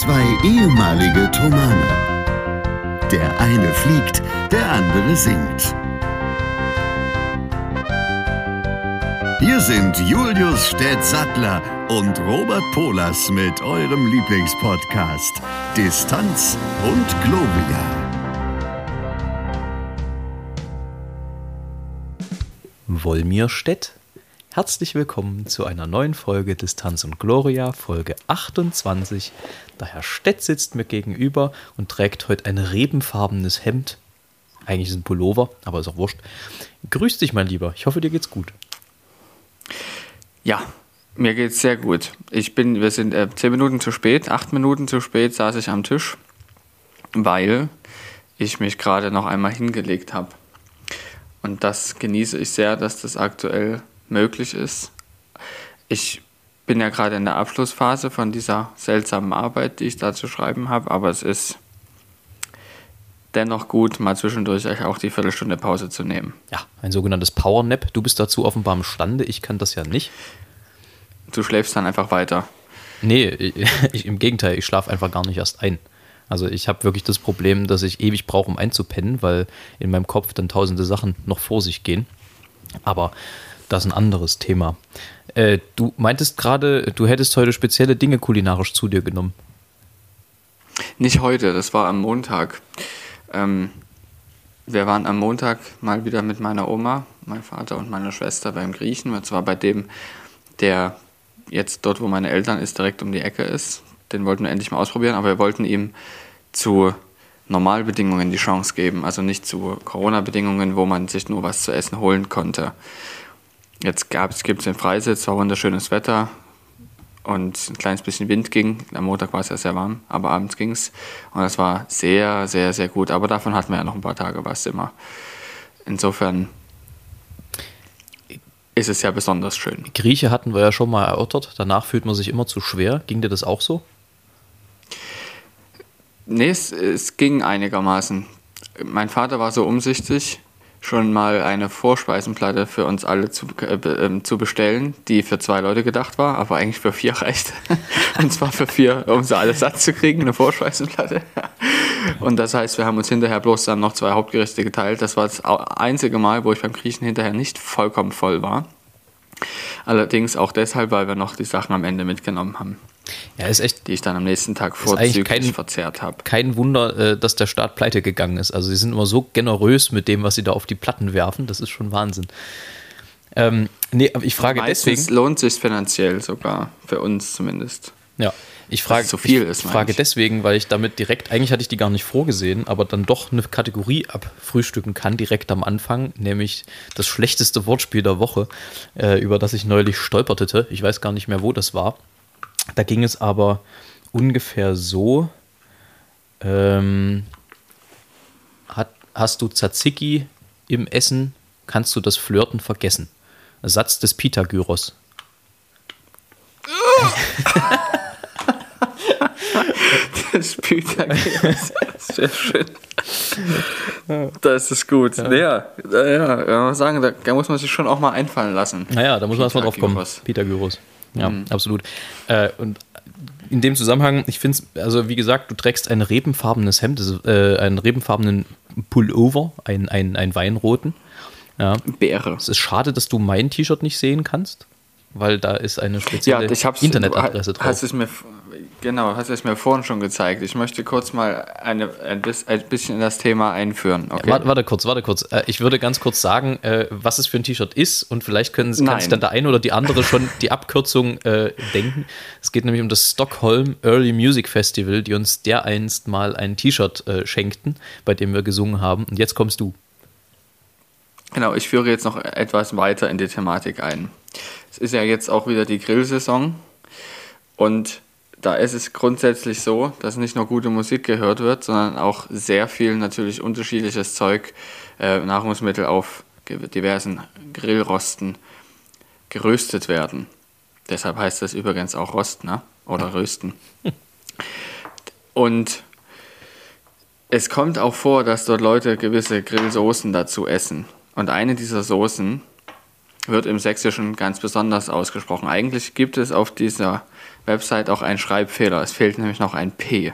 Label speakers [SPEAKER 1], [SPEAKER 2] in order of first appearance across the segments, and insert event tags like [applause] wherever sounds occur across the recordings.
[SPEAKER 1] Zwei ehemalige Tomane. Der eine fliegt, der andere singt. Hier sind Julius Städtsattler und Robert Polas mit eurem Lieblingspodcast Distanz und Globia.
[SPEAKER 2] Wolmirstedt. Herzlich willkommen zu einer neuen Folge Distanz und Gloria, Folge 28. Der Herr Stett sitzt mir gegenüber und trägt heute ein rebenfarbenes Hemd. Eigentlich ist ein Pullover, aber ist auch wurscht. Grüß dich, mein Lieber. Ich hoffe, dir geht's gut.
[SPEAKER 3] Ja, mir geht's sehr gut. Ich bin, wir sind äh, zehn Minuten zu spät, acht Minuten zu spät saß ich am Tisch, weil ich mich gerade noch einmal hingelegt habe. Und das genieße ich sehr, dass das aktuell möglich ist. Ich bin ja gerade in der Abschlussphase von dieser seltsamen Arbeit, die ich da zu schreiben habe, aber es ist dennoch gut, mal zwischendurch auch die Viertelstunde Pause zu nehmen.
[SPEAKER 2] Ja, ein sogenanntes Power Nap. Du bist dazu offenbar imstande. Ich kann das ja nicht.
[SPEAKER 3] Du schläfst dann einfach weiter.
[SPEAKER 2] Nee, [laughs] ich, im Gegenteil, ich schlafe einfach gar nicht erst ein. Also ich habe wirklich das Problem, dass ich ewig brauche, um einzupennen, weil in meinem Kopf dann tausende Sachen noch vor sich gehen. Aber das ist ein anderes Thema. Äh, du meintest gerade, du hättest heute spezielle Dinge kulinarisch zu dir genommen.
[SPEAKER 3] Nicht heute, das war am Montag. Ähm, wir waren am Montag mal wieder mit meiner Oma, meinem Vater und meiner Schwester beim Griechen. Und zwar bei dem, der jetzt dort, wo meine Eltern ist, direkt um die Ecke ist. Den wollten wir endlich mal ausprobieren, aber wir wollten ihm zu Normalbedingungen die Chance geben, also nicht zu Corona-Bedingungen, wo man sich nur was zu essen holen konnte. Jetzt gibt es den Freisitz, war wunderschönes Wetter und ein kleines bisschen Wind ging. Am Montag war es ja sehr warm, aber abends ging es. Und das war sehr, sehr, sehr gut. Aber davon hatten wir ja noch ein paar Tage was immer. Insofern ist es ja besonders schön.
[SPEAKER 2] Grieche hatten wir ja schon mal erörtert. Danach fühlt man sich immer zu schwer. Ging dir das auch so?
[SPEAKER 3] Nee, es, es ging einigermaßen. Mein Vater war so umsichtig, schon mal eine Vorspeisenplatte für uns alle zu, äh, äh, zu bestellen, die für zwei Leute gedacht war, aber eigentlich für vier [laughs] reicht. Und zwar für vier, um sie alle satt zu kriegen, eine Vorspeisenplatte. [laughs] Und das heißt, wir haben uns hinterher bloß dann noch zwei Hauptgerichte geteilt. Das war das einzige Mal, wo ich beim Griechen hinterher nicht vollkommen voll war. Allerdings auch deshalb, weil wir noch die Sachen am Ende mitgenommen haben.
[SPEAKER 2] Ja, ist echt.
[SPEAKER 3] Die ich dann am nächsten Tag vorzüglich kein, verzehrt habe.
[SPEAKER 2] Kein Wunder, äh, dass der Staat pleite gegangen ist. Also sie sind immer so generös mit dem, was sie da auf die Platten werfen. Das ist schon Wahnsinn. Ähm, nee, aber ich frage
[SPEAKER 3] Meistens
[SPEAKER 2] deswegen.
[SPEAKER 3] lohnt sich finanziell sogar, für uns zumindest.
[SPEAKER 2] Ja, ich frage,
[SPEAKER 3] so viel
[SPEAKER 2] ich,
[SPEAKER 3] ist,
[SPEAKER 2] ich frage deswegen, weil ich damit direkt, eigentlich hatte ich die gar nicht vorgesehen, aber dann doch eine Kategorie abfrühstücken kann, direkt am Anfang, nämlich das schlechteste Wortspiel der Woche, äh, über das ich neulich stolpertete. Ich weiß gar nicht mehr, wo das war. Da ging es aber ungefähr so. Ähm, hat, hast du Tzatziki im Essen, kannst du das Flirten vergessen. Satz des Pythagoras.
[SPEAKER 3] das Pythagoras. Sehr schön. Das ist gut. Ja, ja, ja, ja sagen, da, da, muss man sich schon auch mal einfallen lassen.
[SPEAKER 2] Naja, da muss man erstmal drauf kommen. Pythagoras. Ja, mhm. absolut. Äh, und in dem Zusammenhang, ich finde es, also wie gesagt, du trägst ein rebenfarbenes Hemd, äh, einen rebenfarbenen Pullover, einen, einen, einen Weinroten. Ja.
[SPEAKER 3] Beere.
[SPEAKER 2] Es ist schade, dass du mein T-Shirt nicht sehen kannst, weil da ist eine spezielle ja, Internetadresse drauf.
[SPEAKER 3] Hast es mir, Genau, hast du es mir vorhin schon gezeigt. Ich möchte kurz mal eine, ein, bisschen in das Thema einführen.
[SPEAKER 2] Okay? Ja, warte, warte, kurz, warte kurz. Äh, ich würde ganz kurz sagen, äh, was es für ein T-Shirt ist und vielleicht können, kann sich dann der eine oder die andere schon die Abkürzung äh, denken. Es geht nämlich um das Stockholm Early Music Festival, die uns dereinst mal ein T-Shirt äh, schenkten, bei dem wir gesungen haben. Und jetzt kommst du.
[SPEAKER 3] Genau, ich führe jetzt noch etwas weiter in die Thematik ein. Es ist ja jetzt auch wieder die Grillsaison und da ist es grundsätzlich so, dass nicht nur gute Musik gehört wird, sondern auch sehr viel natürlich unterschiedliches Zeug, äh, Nahrungsmittel auf diversen Grillrosten geröstet werden. Deshalb heißt das übrigens auch Rost, ne? Oder Rösten. Und es kommt auch vor, dass dort Leute gewisse Grillsoßen dazu essen. Und eine dieser Soßen wird im Sächsischen ganz besonders ausgesprochen. Eigentlich gibt es auf dieser Website auch einen Schreibfehler. Es fehlt nämlich noch ein P.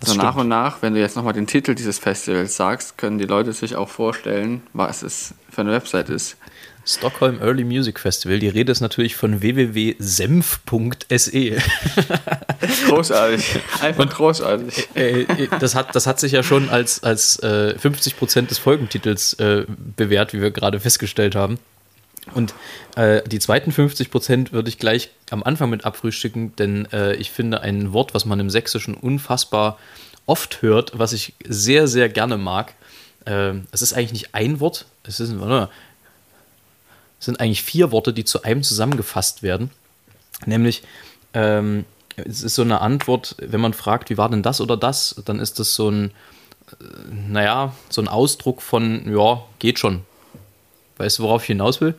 [SPEAKER 3] Das so nach und nach, wenn du jetzt nochmal den Titel dieses Festivals sagst, können die Leute sich auch vorstellen, was es für eine Website ist.
[SPEAKER 2] Stockholm Early Music Festival. Die Rede ist natürlich von www.senf.se. [laughs]
[SPEAKER 3] Großartig. Einfach Und, großartig.
[SPEAKER 2] Äh, äh, das, hat, das hat sich ja schon als, als äh, 50 Prozent des Folgentitels äh, bewährt, wie wir gerade festgestellt haben. Und äh, die zweiten 50 Prozent würde ich gleich am Anfang mit abfrühstücken, denn äh, ich finde ein Wort, was man im Sächsischen unfassbar oft hört, was ich sehr, sehr gerne mag. es ist eigentlich nicht ein Wort, es ist, warte, sind eigentlich vier Worte, die zu einem zusammengefasst werden. Nämlich, ähm, es ist so eine Antwort, wenn man fragt, wie war denn das oder das, dann ist das so ein, äh, naja, so ein Ausdruck von, ja, geht schon. Weißt du, worauf ich hinaus will?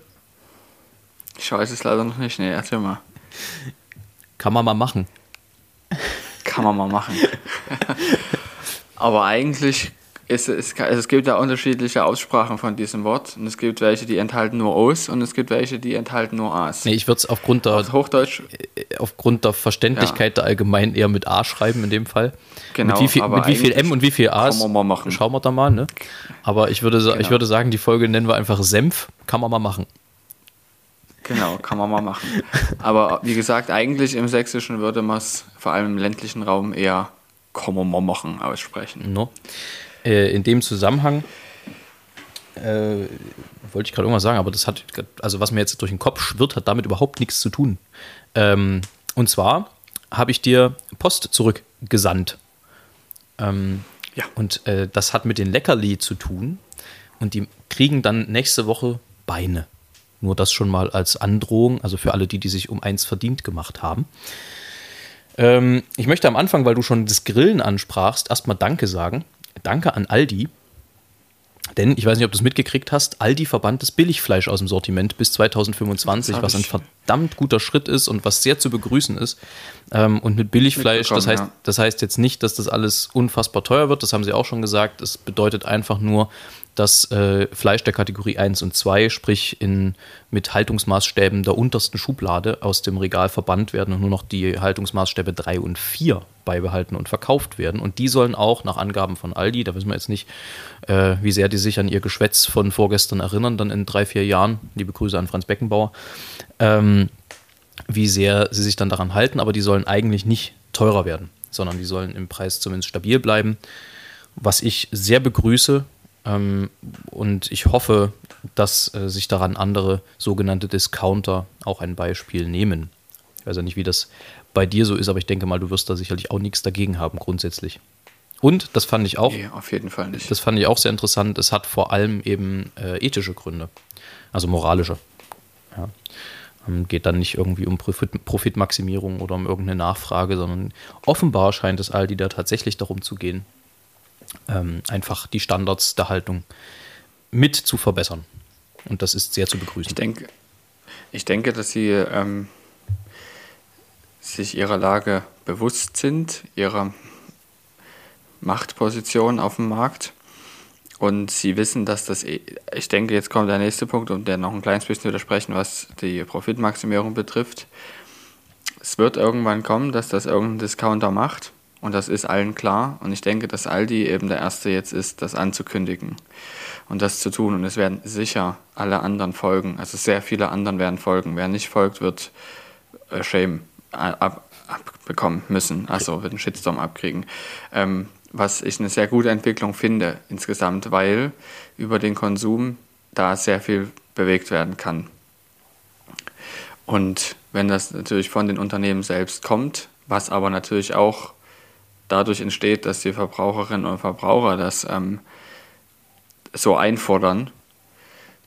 [SPEAKER 3] Ich weiß es leider noch nicht. Nee, erzähl mal.
[SPEAKER 2] Kann man mal machen.
[SPEAKER 3] Kann man mal machen. [laughs] Aber eigentlich es, es, also es gibt ja unterschiedliche Aussprachen von diesem Wort. Und es gibt welche, die enthalten nur Os und es gibt welche, die enthalten nur As.
[SPEAKER 2] Nee, ich würde es aufgrund der
[SPEAKER 3] Hochdeutsch
[SPEAKER 2] äh, aufgrund der Verständlichkeit ja. der allgemein eher mit A schreiben in dem Fall. Genau. Mit wie viel, mit wie viel M und wie viel As?
[SPEAKER 3] Kann man mal machen.
[SPEAKER 2] Schauen wir da mal, ne? Aber ich würde, genau. ich würde sagen, die Folge nennen wir einfach Senf. Kann man mal machen.
[SPEAKER 3] Genau, kann man mal machen. Aber wie gesagt, eigentlich im Sächsischen würde man es vor allem im ländlichen Raum eher kann man mal machen aussprechen.
[SPEAKER 2] No. Äh, in dem Zusammenhang äh, wollte ich gerade irgendwas sagen, aber das hat, also was mir jetzt durch den Kopf schwirrt, hat damit überhaupt nichts zu tun. Ähm, und zwar habe ich dir Post zurückgesandt. Ähm, ja. Und äh, das hat mit den Leckerli zu tun. Und die kriegen dann nächste Woche Beine. Nur das schon mal als Androhung, also für alle die, die sich um eins verdient gemacht haben. Ähm, ich möchte am Anfang, weil du schon das Grillen ansprachst, erstmal Danke sagen. Danke an Aldi. Denn ich weiß nicht, ob du es mitgekriegt hast, Aldi verbannt das Billigfleisch aus dem Sortiment bis 2025, was ein verdammt guter Schritt ist und was sehr zu begrüßen ist. Ähm, und mit Billigfleisch, das heißt, ja. das heißt jetzt nicht, dass das alles unfassbar teuer wird, das haben sie auch schon gesagt. Es bedeutet einfach nur, dass äh, Fleisch der Kategorie 1 und 2, sprich in, mit Haltungsmaßstäben der untersten Schublade aus dem Regal verbannt werden und nur noch die Haltungsmaßstäbe 3 und 4 beibehalten und verkauft werden. Und die sollen auch nach Angaben von Aldi, da wissen wir jetzt nicht, äh, wie sehr die sich an ihr Geschwätz von vorgestern erinnern, dann in drei, vier Jahren, liebe Grüße an Franz Beckenbauer, ähm, wie sehr sie sich dann daran halten, aber die sollen eigentlich nicht teurer werden, sondern die sollen im Preis zumindest stabil bleiben. Was ich sehr begrüße, ähm, und ich hoffe, dass äh, sich daran andere sogenannte Discounter auch ein Beispiel nehmen. Ich weiß ja nicht, wie das bei dir so ist, aber ich denke mal, du wirst da sicherlich auch nichts dagegen haben, grundsätzlich. Und das fand ich auch. Nee,
[SPEAKER 3] auf jeden Fall nicht.
[SPEAKER 2] Das fand ich auch sehr interessant. Es hat vor allem eben äh, ethische Gründe, also moralische. Ja. Ähm, geht dann nicht irgendwie um Profit, Profitmaximierung oder um irgendeine Nachfrage, sondern offenbar scheint es Aldi da tatsächlich darum zu gehen, ähm, einfach die Standards der Haltung mit zu verbessern. Und das ist sehr zu begrüßen.
[SPEAKER 3] Ich denke, ich denke dass sie ähm, sich ihrer Lage bewusst sind, ihrer Machtposition auf dem Markt. Und sie wissen, dass das, ich denke, jetzt kommt der nächste Punkt, um der noch ein kleines bisschen widersprechen, was die Profitmaximierung betrifft. Es wird irgendwann kommen, dass das irgendein Discounter macht. Und das ist allen klar. Und ich denke, dass Aldi eben der Erste jetzt ist, das anzukündigen und das zu tun. Und es werden sicher alle anderen folgen. Also sehr viele anderen werden folgen. Wer nicht folgt, wird äh, Shame ab, abbekommen müssen. Also wird einen Shitstorm abkriegen. Ähm, was ich eine sehr gute Entwicklung finde insgesamt, weil über den Konsum da sehr viel bewegt werden kann. Und wenn das natürlich von den Unternehmen selbst kommt, was aber natürlich auch dadurch entsteht, dass die Verbraucherinnen und Verbraucher das ähm, so einfordern,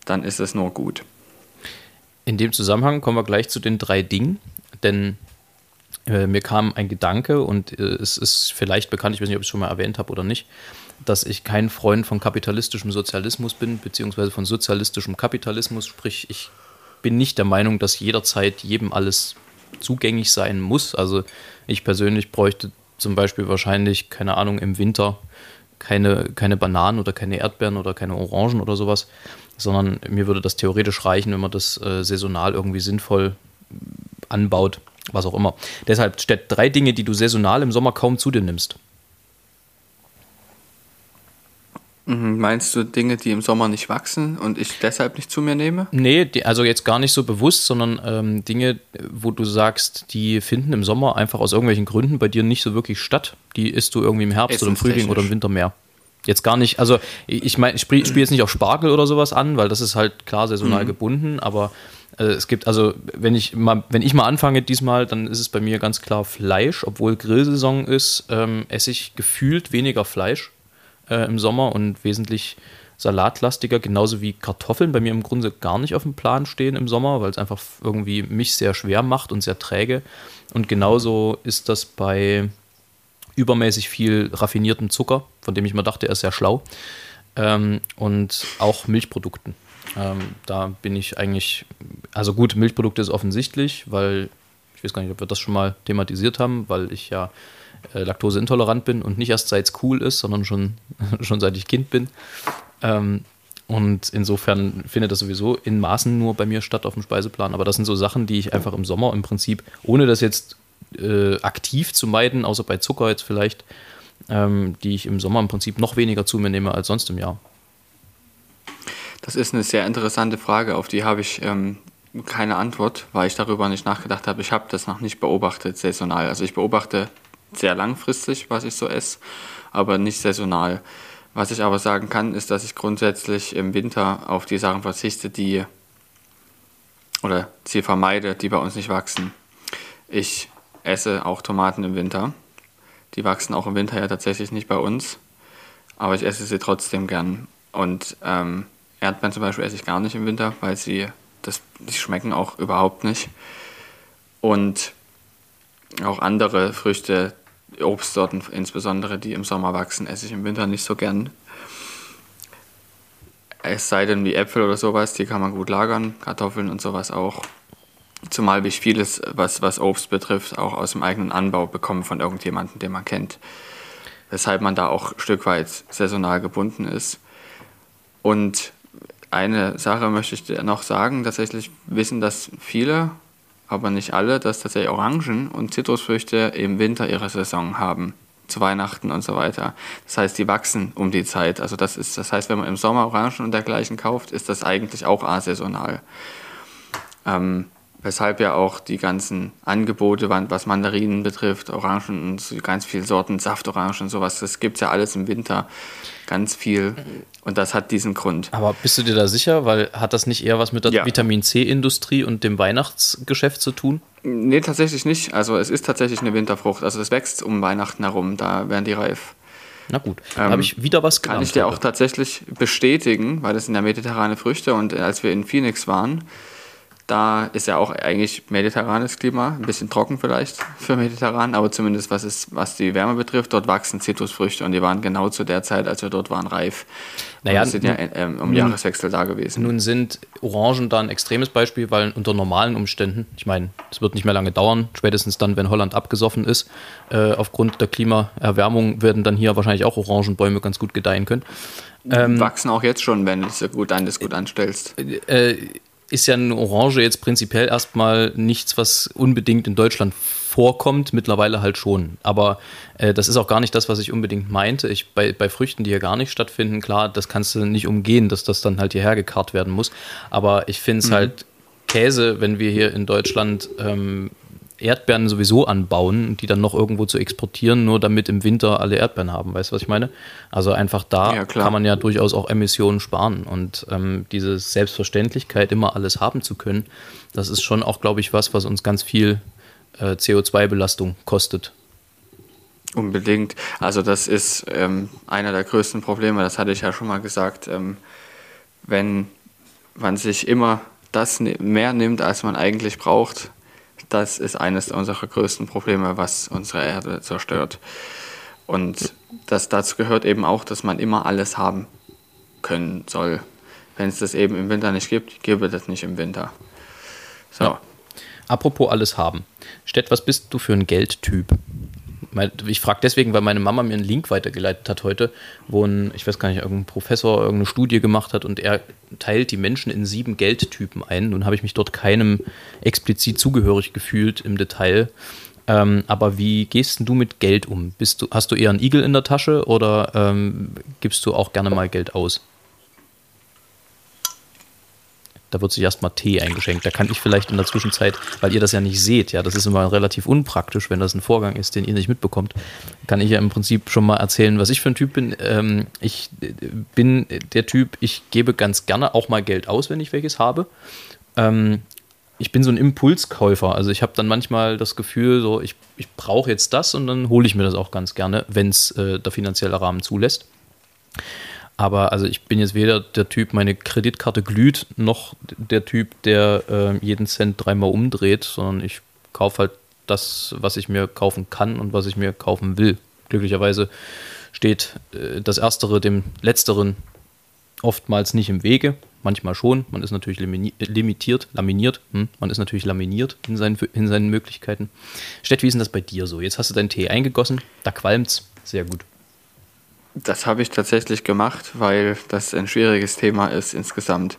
[SPEAKER 3] dann ist es nur gut.
[SPEAKER 2] In dem Zusammenhang kommen wir gleich zu den drei Dingen, denn äh, mir kam ein Gedanke und äh, es ist vielleicht bekannt, ich weiß nicht, ob ich es schon mal erwähnt habe oder nicht, dass ich kein Freund von kapitalistischem Sozialismus bin, beziehungsweise von sozialistischem Kapitalismus, sprich ich bin nicht der Meinung, dass jederzeit jedem alles zugänglich sein muss. Also ich persönlich bräuchte zum Beispiel wahrscheinlich, keine Ahnung, im Winter keine, keine Bananen oder keine Erdbeeren oder keine Orangen oder sowas, sondern mir würde das theoretisch reichen, wenn man das äh, saisonal irgendwie sinnvoll anbaut, was auch immer. Deshalb steht drei Dinge, die du saisonal im Sommer kaum zu dir nimmst.
[SPEAKER 3] Mhm, meinst du Dinge, die im Sommer nicht wachsen und ich deshalb nicht zu mir nehme?
[SPEAKER 2] Nee, die, also jetzt gar nicht so bewusst, sondern ähm, Dinge, wo du sagst, die finden im Sommer einfach aus irgendwelchen Gründen bei dir nicht so wirklich statt. Die isst du irgendwie im Herbst oder im Frühling oder im Winter mehr. Jetzt gar nicht, also ich meine, ich spiele spiel jetzt nicht auf Spargel oder sowas an, weil das ist halt klar saisonal mhm. gebunden, aber äh, es gibt, also wenn ich mal, wenn ich mal anfange diesmal, dann ist es bei mir ganz klar Fleisch, obwohl Grillsaison ist, ähm, esse ich gefühlt weniger Fleisch äh, im Sommer und wesentlich salatlastiger, genauso wie Kartoffeln bei mir im Grunde gar nicht auf dem Plan stehen im Sommer, weil es einfach irgendwie mich sehr schwer macht und sehr träge. Und genauso ist das bei übermäßig viel raffiniertem Zucker, von dem ich mir dachte, er ist sehr schlau. Ähm, und auch Milchprodukten. Ähm, da bin ich eigentlich, also gut, Milchprodukte ist offensichtlich, weil ich weiß gar nicht, ob wir das schon mal thematisiert haben, weil ich ja äh, laktoseintolerant bin und nicht erst seit es cool ist, sondern schon, [laughs] schon seit ich Kind bin. Ähm, und insofern findet das sowieso in Maßen nur bei mir statt auf dem Speiseplan. Aber das sind so Sachen, die ich einfach im Sommer im Prinzip, ohne das jetzt äh, aktiv zu meiden, außer bei Zucker jetzt vielleicht, ähm, die ich im Sommer im Prinzip noch weniger zu mir nehme als sonst im Jahr.
[SPEAKER 3] Das ist eine sehr interessante Frage, auf die habe ich ähm, keine Antwort, weil ich darüber nicht nachgedacht habe. Ich habe das noch nicht beobachtet saisonal. Also ich beobachte sehr langfristig, was ich so esse, aber nicht saisonal. Was ich aber sagen kann, ist, dass ich grundsätzlich im Winter auf die Sachen verzichte, die oder sie vermeide, die bei uns nicht wachsen. Ich esse auch Tomaten im Winter. Die wachsen auch im Winter ja tatsächlich nicht bei uns, aber ich esse sie trotzdem gern. Und ähm, Erdbeeren zum Beispiel esse ich gar nicht im Winter, weil sie das, die schmecken auch überhaupt nicht. Und auch andere Früchte, Obstsorten insbesondere, die im Sommer wachsen, esse ich im Winter nicht so gern. Es sei denn wie Äpfel oder sowas, die kann man gut lagern, Kartoffeln und sowas auch. Zumal ich vieles, was, was Obst betrifft, auch aus dem eigenen Anbau bekomme von irgendjemandem, den man kennt. Weshalb man da auch ein Stück weit saisonal gebunden ist. Und eine Sache möchte ich noch sagen. Tatsächlich wissen das viele aber nicht alle, dass tatsächlich Orangen und Zitrusfrüchte im Winter ihre Saison haben. Zu Weihnachten und so weiter. Das heißt, die wachsen um die Zeit. Also das ist, das heißt, wenn man im Sommer Orangen und dergleichen kauft, ist das eigentlich auch asaisonal. Ähm, weshalb ja auch die ganzen Angebote, was Mandarinen betrifft, Orangen und ganz viele Sorten, Saftorangen und sowas, das gibt es ja alles im Winter. Ganz viel. Und das hat diesen Grund.
[SPEAKER 2] Aber bist du dir da sicher? Weil hat das nicht eher was mit der ja. Vitamin C-Industrie und dem Weihnachtsgeschäft zu tun?
[SPEAKER 3] Nee, tatsächlich nicht. Also es ist tatsächlich eine Winterfrucht. Also es wächst um Weihnachten herum, da werden die reif.
[SPEAKER 2] Na gut, ähm, habe ich wieder was
[SPEAKER 3] gelernt. Kann ich dir auch tatsächlich bestätigen, weil das sind ja mediterrane Früchte und als wir in Phoenix waren, da ist ja auch eigentlich mediterranes Klima, ein bisschen trocken vielleicht für mediterran, aber zumindest was, ist, was die Wärme betrifft, dort wachsen Zitrusfrüchte und die waren genau zu der Zeit, als wir dort waren, reif.
[SPEAKER 2] Naja, und sind ja ähm, um nun, Jahreswechsel da gewesen. Nun sind Orangen da ein extremes Beispiel, weil unter normalen Umständen, ich meine, es wird nicht mehr lange dauern, spätestens dann, wenn Holland abgesoffen ist, äh, aufgrund der Klimaerwärmung werden dann hier wahrscheinlich auch Orangenbäume ganz gut gedeihen können.
[SPEAKER 3] Ähm, wachsen auch jetzt schon, wenn du es gut, an, das gut anstellst.
[SPEAKER 2] Äh, ist ja eine Orange jetzt prinzipiell erstmal nichts, was unbedingt in Deutschland vorkommt, mittlerweile halt schon. Aber äh, das ist auch gar nicht das, was ich unbedingt meinte. Ich, bei, bei Früchten, die hier gar nicht stattfinden, klar, das kannst du nicht umgehen, dass das dann halt hierher gekarrt werden muss. Aber ich finde es mhm. halt Käse, wenn wir hier in Deutschland ähm, Erdbeeren sowieso anbauen, die dann noch irgendwo zu exportieren, nur damit im Winter alle Erdbeeren haben. Weißt du, was ich meine? Also einfach da ja, kann man ja durchaus auch Emissionen sparen. Und ähm, diese Selbstverständlichkeit, immer alles haben zu können, das ist schon auch, glaube ich, was, was uns ganz viel äh, CO2-Belastung kostet.
[SPEAKER 3] Unbedingt. Also das ist ähm, einer der größten Probleme, das hatte ich ja schon mal gesagt. Ähm, wenn man sich immer das ne-, mehr nimmt, als man eigentlich braucht, das ist eines unserer größten Probleme, was unsere Erde zerstört. Und das, dazu gehört eben auch, dass man immer alles haben können soll. Wenn es das eben im Winter nicht gibt, gebe das nicht im Winter.
[SPEAKER 2] So. Ja. Apropos alles haben. Stett, was bist du für ein Geldtyp? Ich frage deswegen, weil meine Mama mir einen Link weitergeleitet hat heute, wo ein, ich weiß gar nicht, irgendein Professor irgendeine Studie gemacht hat und er teilt die Menschen in sieben Geldtypen ein. Nun habe ich mich dort keinem explizit zugehörig gefühlt im Detail. Ähm, aber wie gehst du mit Geld um? Bist du, hast du eher einen Igel in der Tasche oder ähm, gibst du auch gerne mal Geld aus? Da wird sich erstmal Tee eingeschenkt. Da kann ich vielleicht in der Zwischenzeit, weil ihr das ja nicht seht, ja, das ist immer relativ unpraktisch, wenn das ein Vorgang ist, den ihr nicht mitbekommt, kann ich ja im Prinzip schon mal erzählen, was ich für ein Typ bin. Ähm, ich bin der Typ, ich gebe ganz gerne auch mal Geld aus, wenn ich welches habe. Ähm, ich bin so ein Impulskäufer. Also ich habe dann manchmal das Gefühl, so ich, ich brauche jetzt das und dann hole ich mir das auch ganz gerne, wenn es äh, der finanzielle Rahmen zulässt. Aber also ich bin jetzt weder der Typ, meine Kreditkarte glüht, noch der Typ, der äh, jeden Cent dreimal umdreht, sondern ich kaufe halt das, was ich mir kaufen kann und was ich mir kaufen will. Glücklicherweise steht äh, das Erstere dem Letzteren oftmals nicht im Wege, manchmal schon. Man ist natürlich limitiert, laminiert. Hm? Man ist natürlich laminiert in seinen, in seinen Möglichkeiten. Stett, wie ist denn das bei dir so? Jetzt hast du deinen Tee eingegossen, da qualmt's. Sehr gut.
[SPEAKER 3] Das habe ich tatsächlich gemacht, weil das ein schwieriges Thema ist insgesamt.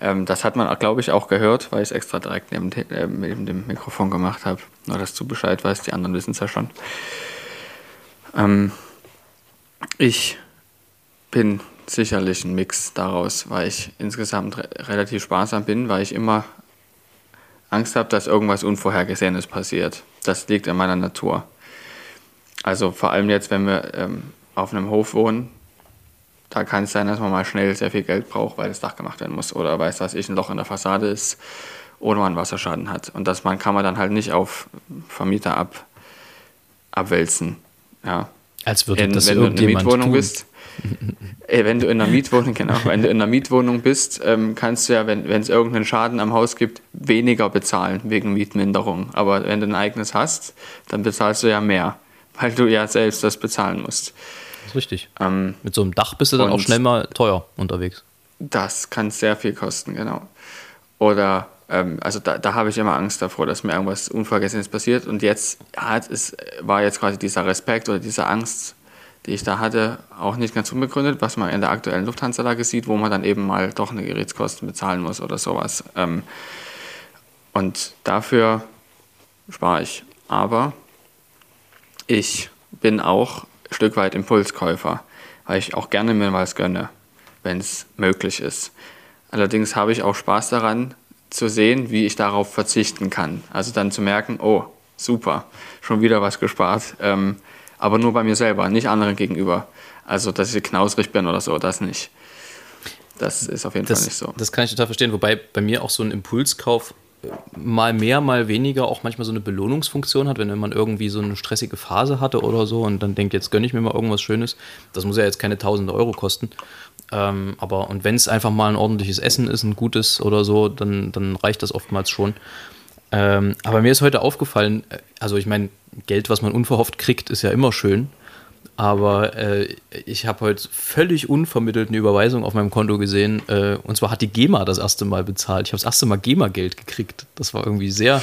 [SPEAKER 3] Ähm, das hat man, glaube ich, auch gehört, weil ich es extra direkt neben, äh, neben, dem Mikrofon gemacht habe. Nur, dass du Bescheid weißt, die anderen wissen es ja schon. Ähm, ich bin sicherlich ein Mix daraus, weil ich insgesamt re relativ sparsam bin, weil ich immer Angst habe, dass irgendwas Unvorhergesehenes passiert. Das liegt in meiner Natur. Also vor allem jetzt, wenn wir ähm, auf einem Hof wohnen, da kann es sein, dass man mal schnell sehr viel Geld braucht, weil das Dach gemacht werden muss oder weiß, dass ich ein Loch in der Fassade ist oder man Wasserschaden hat. Und das man kann man dann halt nicht auf Vermieter ab, abwälzen. Ja.
[SPEAKER 2] Als würde
[SPEAKER 3] in,
[SPEAKER 2] das
[SPEAKER 3] wenn du in einer Mietwohnung
[SPEAKER 2] tun.
[SPEAKER 3] bist. Ey, [laughs] wenn du in einer Mietwohnung, genau, wenn du in einer Mietwohnung bist, ähm, kannst du ja, wenn es irgendeinen Schaden am Haus gibt, weniger bezahlen wegen Mietminderung. Aber wenn du ein eigenes hast, dann bezahlst du ja mehr, weil du ja selbst das bezahlen musst.
[SPEAKER 2] Ist richtig. Ähm, Mit so einem Dach bist du dann auch schnell mal teuer unterwegs.
[SPEAKER 3] Das kann sehr viel kosten, genau. Oder, ähm, also da, da habe ich immer Angst davor, dass mir irgendwas Unvergessenes passiert. Und jetzt hat es, war jetzt quasi dieser Respekt oder diese Angst, die ich da hatte, auch nicht ganz unbegründet, was man in der aktuellen Lufthansa-Lage sieht, wo man dann eben mal doch eine Gerätskosten bezahlen muss oder sowas. Ähm, und dafür spare ich. Aber ich bin auch Stück weit Impulskäufer, weil ich auch gerne mir was gönne, wenn es möglich ist. Allerdings habe ich auch Spaß daran zu sehen, wie ich darauf verzichten kann. Also dann zu merken, oh, super, schon wieder was gespart. Ähm, aber nur bei mir selber, nicht anderen gegenüber. Also, dass ich knausrig bin oder so, das nicht. Das ist auf jeden
[SPEAKER 2] das,
[SPEAKER 3] Fall nicht so.
[SPEAKER 2] Das kann ich total verstehen, wobei bei mir auch so ein Impulskauf mal mehr, mal weniger auch manchmal so eine Belohnungsfunktion hat, wenn man irgendwie so eine stressige Phase hatte oder so und dann denkt, jetzt gönne ich mir mal irgendwas Schönes. Das muss ja jetzt keine tausende Euro kosten. Ähm, aber und wenn es einfach mal ein ordentliches Essen ist, ein gutes oder so, dann, dann reicht das oftmals schon. Ähm, aber mir ist heute aufgefallen, äh, also ich meine, Geld, was man unverhofft kriegt, ist ja immer schön. Aber äh, ich habe heute völlig unvermittelt eine Überweisung auf meinem Konto gesehen. Äh, und zwar hat die GEMA das erste Mal bezahlt. Ich habe das erste Mal GEMA-Geld gekriegt. Das war irgendwie sehr,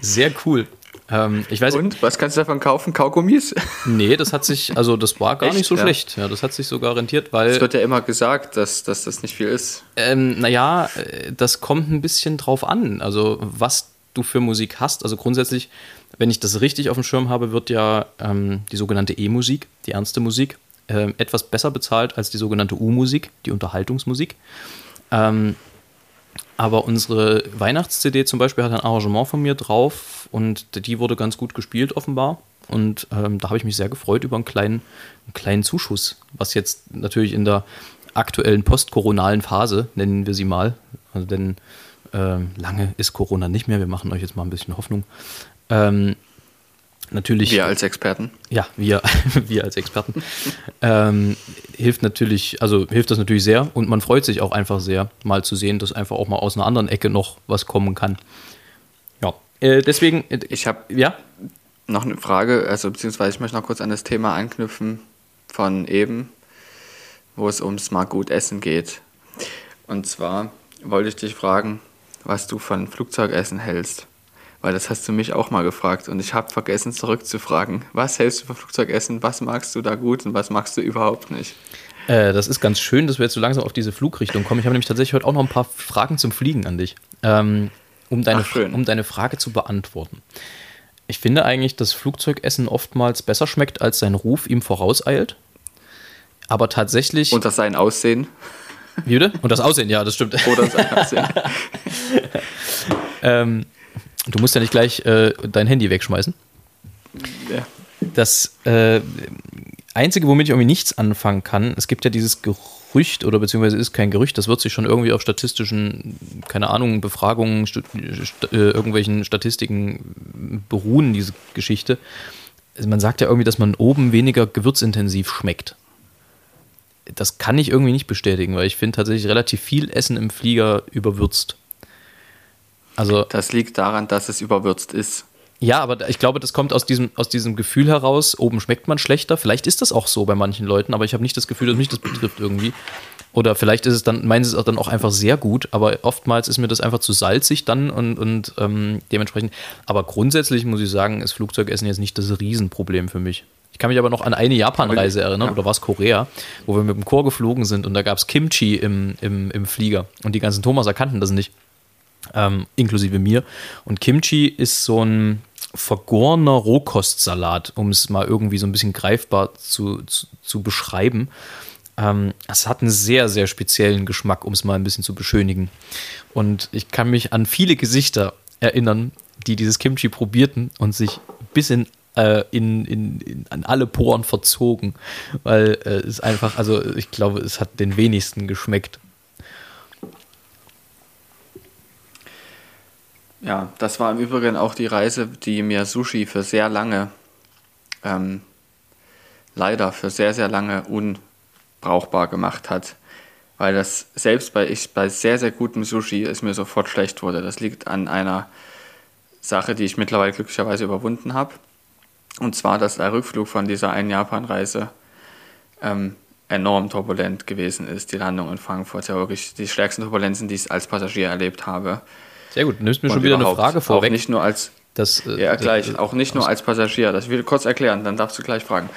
[SPEAKER 2] sehr cool. Ähm, ich weiß,
[SPEAKER 3] und was kannst du davon kaufen? Kaugummis? [laughs]
[SPEAKER 2] Nee, das hat sich, also das war gar
[SPEAKER 3] Echt,
[SPEAKER 2] nicht so
[SPEAKER 3] ja.
[SPEAKER 2] schlecht. Ja, das hat sich sogar rentiert, weil.
[SPEAKER 3] Es wird ja immer gesagt, dass, dass das nicht viel ist.
[SPEAKER 2] Ähm, naja, äh, das kommt ein bisschen drauf an. Also, was du für Musik hast. Also grundsätzlich, wenn ich das richtig auf dem Schirm habe, wird ja ähm, die sogenannte E-Musik, die ernste Musik, ähm, etwas besser bezahlt als die sogenannte U-Musik, die Unterhaltungsmusik. Ähm, aber unsere Weihnachts-CD zum Beispiel hat ein Arrangement von mir drauf und die wurde ganz gut gespielt offenbar. Und ähm, da habe ich mich sehr gefreut über einen kleinen, einen kleinen Zuschuss, was jetzt natürlich in der aktuellen postkoronalen Phase, nennen wir sie mal, also denn ähm, lange ist Corona nicht mehr. Wir machen euch jetzt mal ein bisschen Hoffnung. Ähm, natürlich.
[SPEAKER 3] Wir als Experten.
[SPEAKER 2] Ja, wir, [laughs] wir als Experten. ähm, hilft natürlich, also hilft das natürlich sehr und man freut sich auch einfach sehr, mal zu sehen, dass einfach auch mal aus einer anderen Ecke noch was kommen kann. Ja, äh, deswegen. Äh,
[SPEAKER 3] ich habe ja noch eine Frage, also beziehungsweise ich möchte noch kurz an das Thema anknüpfen von eben, wo es ums mal gut essen geht. Und zwar wollte ich dich fragen, was du von Flugzeugessen hältst. Weil das hast du mich auch mal gefragt und ich habe vergessen zurückzufragen. Was hältst du von Flugzeugessen? Was magst du da gut und was magst du überhaupt nicht?
[SPEAKER 2] Äh, das ist ganz schön, dass wir jetzt so langsam auf diese Flugrichtung kommen. Ich habe nämlich tatsächlich heute auch noch ein paar Fragen zum Fliegen an dich, ähm, um, deine,
[SPEAKER 3] Ach,
[SPEAKER 2] um deine Frage zu beantworten. Ich finde eigentlich, dass Flugzeugessen oftmals besser schmeckt, als sein Ruf ihm vorauseilt. Aber tatsächlich.
[SPEAKER 3] Unter sein Aussehen.
[SPEAKER 2] Wie bitte? Und das Aussehen, ja, das stimmt.
[SPEAKER 3] Oder sein Aussehen. [laughs]
[SPEAKER 2] ähm, du musst ja nicht gleich äh, dein Handy wegschmeißen.
[SPEAKER 3] ja.
[SPEAKER 2] Das äh, Einzige, womit ich irgendwie nichts anfangen kann, es gibt ja dieses Gerücht, oder beziehungsweise ist kein Gerücht, das wird sich schon irgendwie auf statistischen, keine Ahnung, Befragungen, stu st äh, irgendwelchen Statistiken beruhen, diese Geschichte. Also man sagt ja irgendwie, dass man oben weniger gewürzintensiv schmeckt. Das kann ich irgendwie nicht bestätigen, weil ich finde tatsächlich relativ viel Essen im Flieger überwürzt. Also,
[SPEAKER 3] Das liegt daran, dass es überwürzt ist.
[SPEAKER 2] ja, aber ich glaube, das kommt aus diesem, aus diesem Gefühl heraus, oben schmeckt man schlechter. Vielleicht ist das auch so bei manchen Leuten, aber ich habe nicht das Gefühl, dass mich das betrifft irgendwie. Oder vielleicht ist es dann, meinen sie es auch dann auch einfach sehr gut, aber oftmals ist mir das einfach zu salzig dann und, und ähm, dementsprechend. Aber grundsätzlich muss ich sagen, ist Flugzeugessen jetzt nicht das Riesenproblem für mich. Ich kann mich aber noch an eine Japan-Reise erinnern,
[SPEAKER 3] Ja.
[SPEAKER 2] oder war es Korea, wo wir mit dem Chor geflogen sind und da gab es Kimchi im, im, im Flieger. Und die ganzen Thomas erkannten das nicht ähm, inklusive mir. Und Kimchi ist so ein vergorener Rohkostsalat, um es mal irgendwie so ein bisschen greifbar zu, zu, zu beschreiben. Ähm, es hat einen sehr, sehr speziellen Geschmack, um es mal ein bisschen zu beschönigen. Und ich kann mich an viele Gesichter erinnern, die dieses Kimchi probierten und sich bis in, äh, in, in, in, an alle Poren verzogen, weil äh, es einfach, also ich glaube, es hat den wenigsten geschmeckt.
[SPEAKER 3] Ja, das war im Übrigen auch die Reise, die mir Sushi für sehr lange, ähm, leider für sehr, sehr lange unbrauchbar gemacht hat. Weil das selbst bei, ich, bei sehr, sehr gutem Sushi es mir sofort schlecht wurde. Das liegt an einer Sache, die ich mittlerweile glücklicherweise überwunden habe. Und zwar, dass der Rückflug von dieser einen Japan-Reise ähm, enorm turbulent gewesen ist. Die Landung in Frankfurt, ja wirklich die stärksten Turbulenzen, die ich als Passagier erlebt habe.
[SPEAKER 2] Sehr gut, du nimmst mir schon wieder eine. Frage vorweg.
[SPEAKER 3] Auch nicht nur als,
[SPEAKER 2] Das, äh,
[SPEAKER 3] ja,
[SPEAKER 2] äh,
[SPEAKER 3] gleich,
[SPEAKER 2] äh,
[SPEAKER 3] auch nicht nur als Passagier. Das will ich kurz erklären, dann darfst du gleich fragen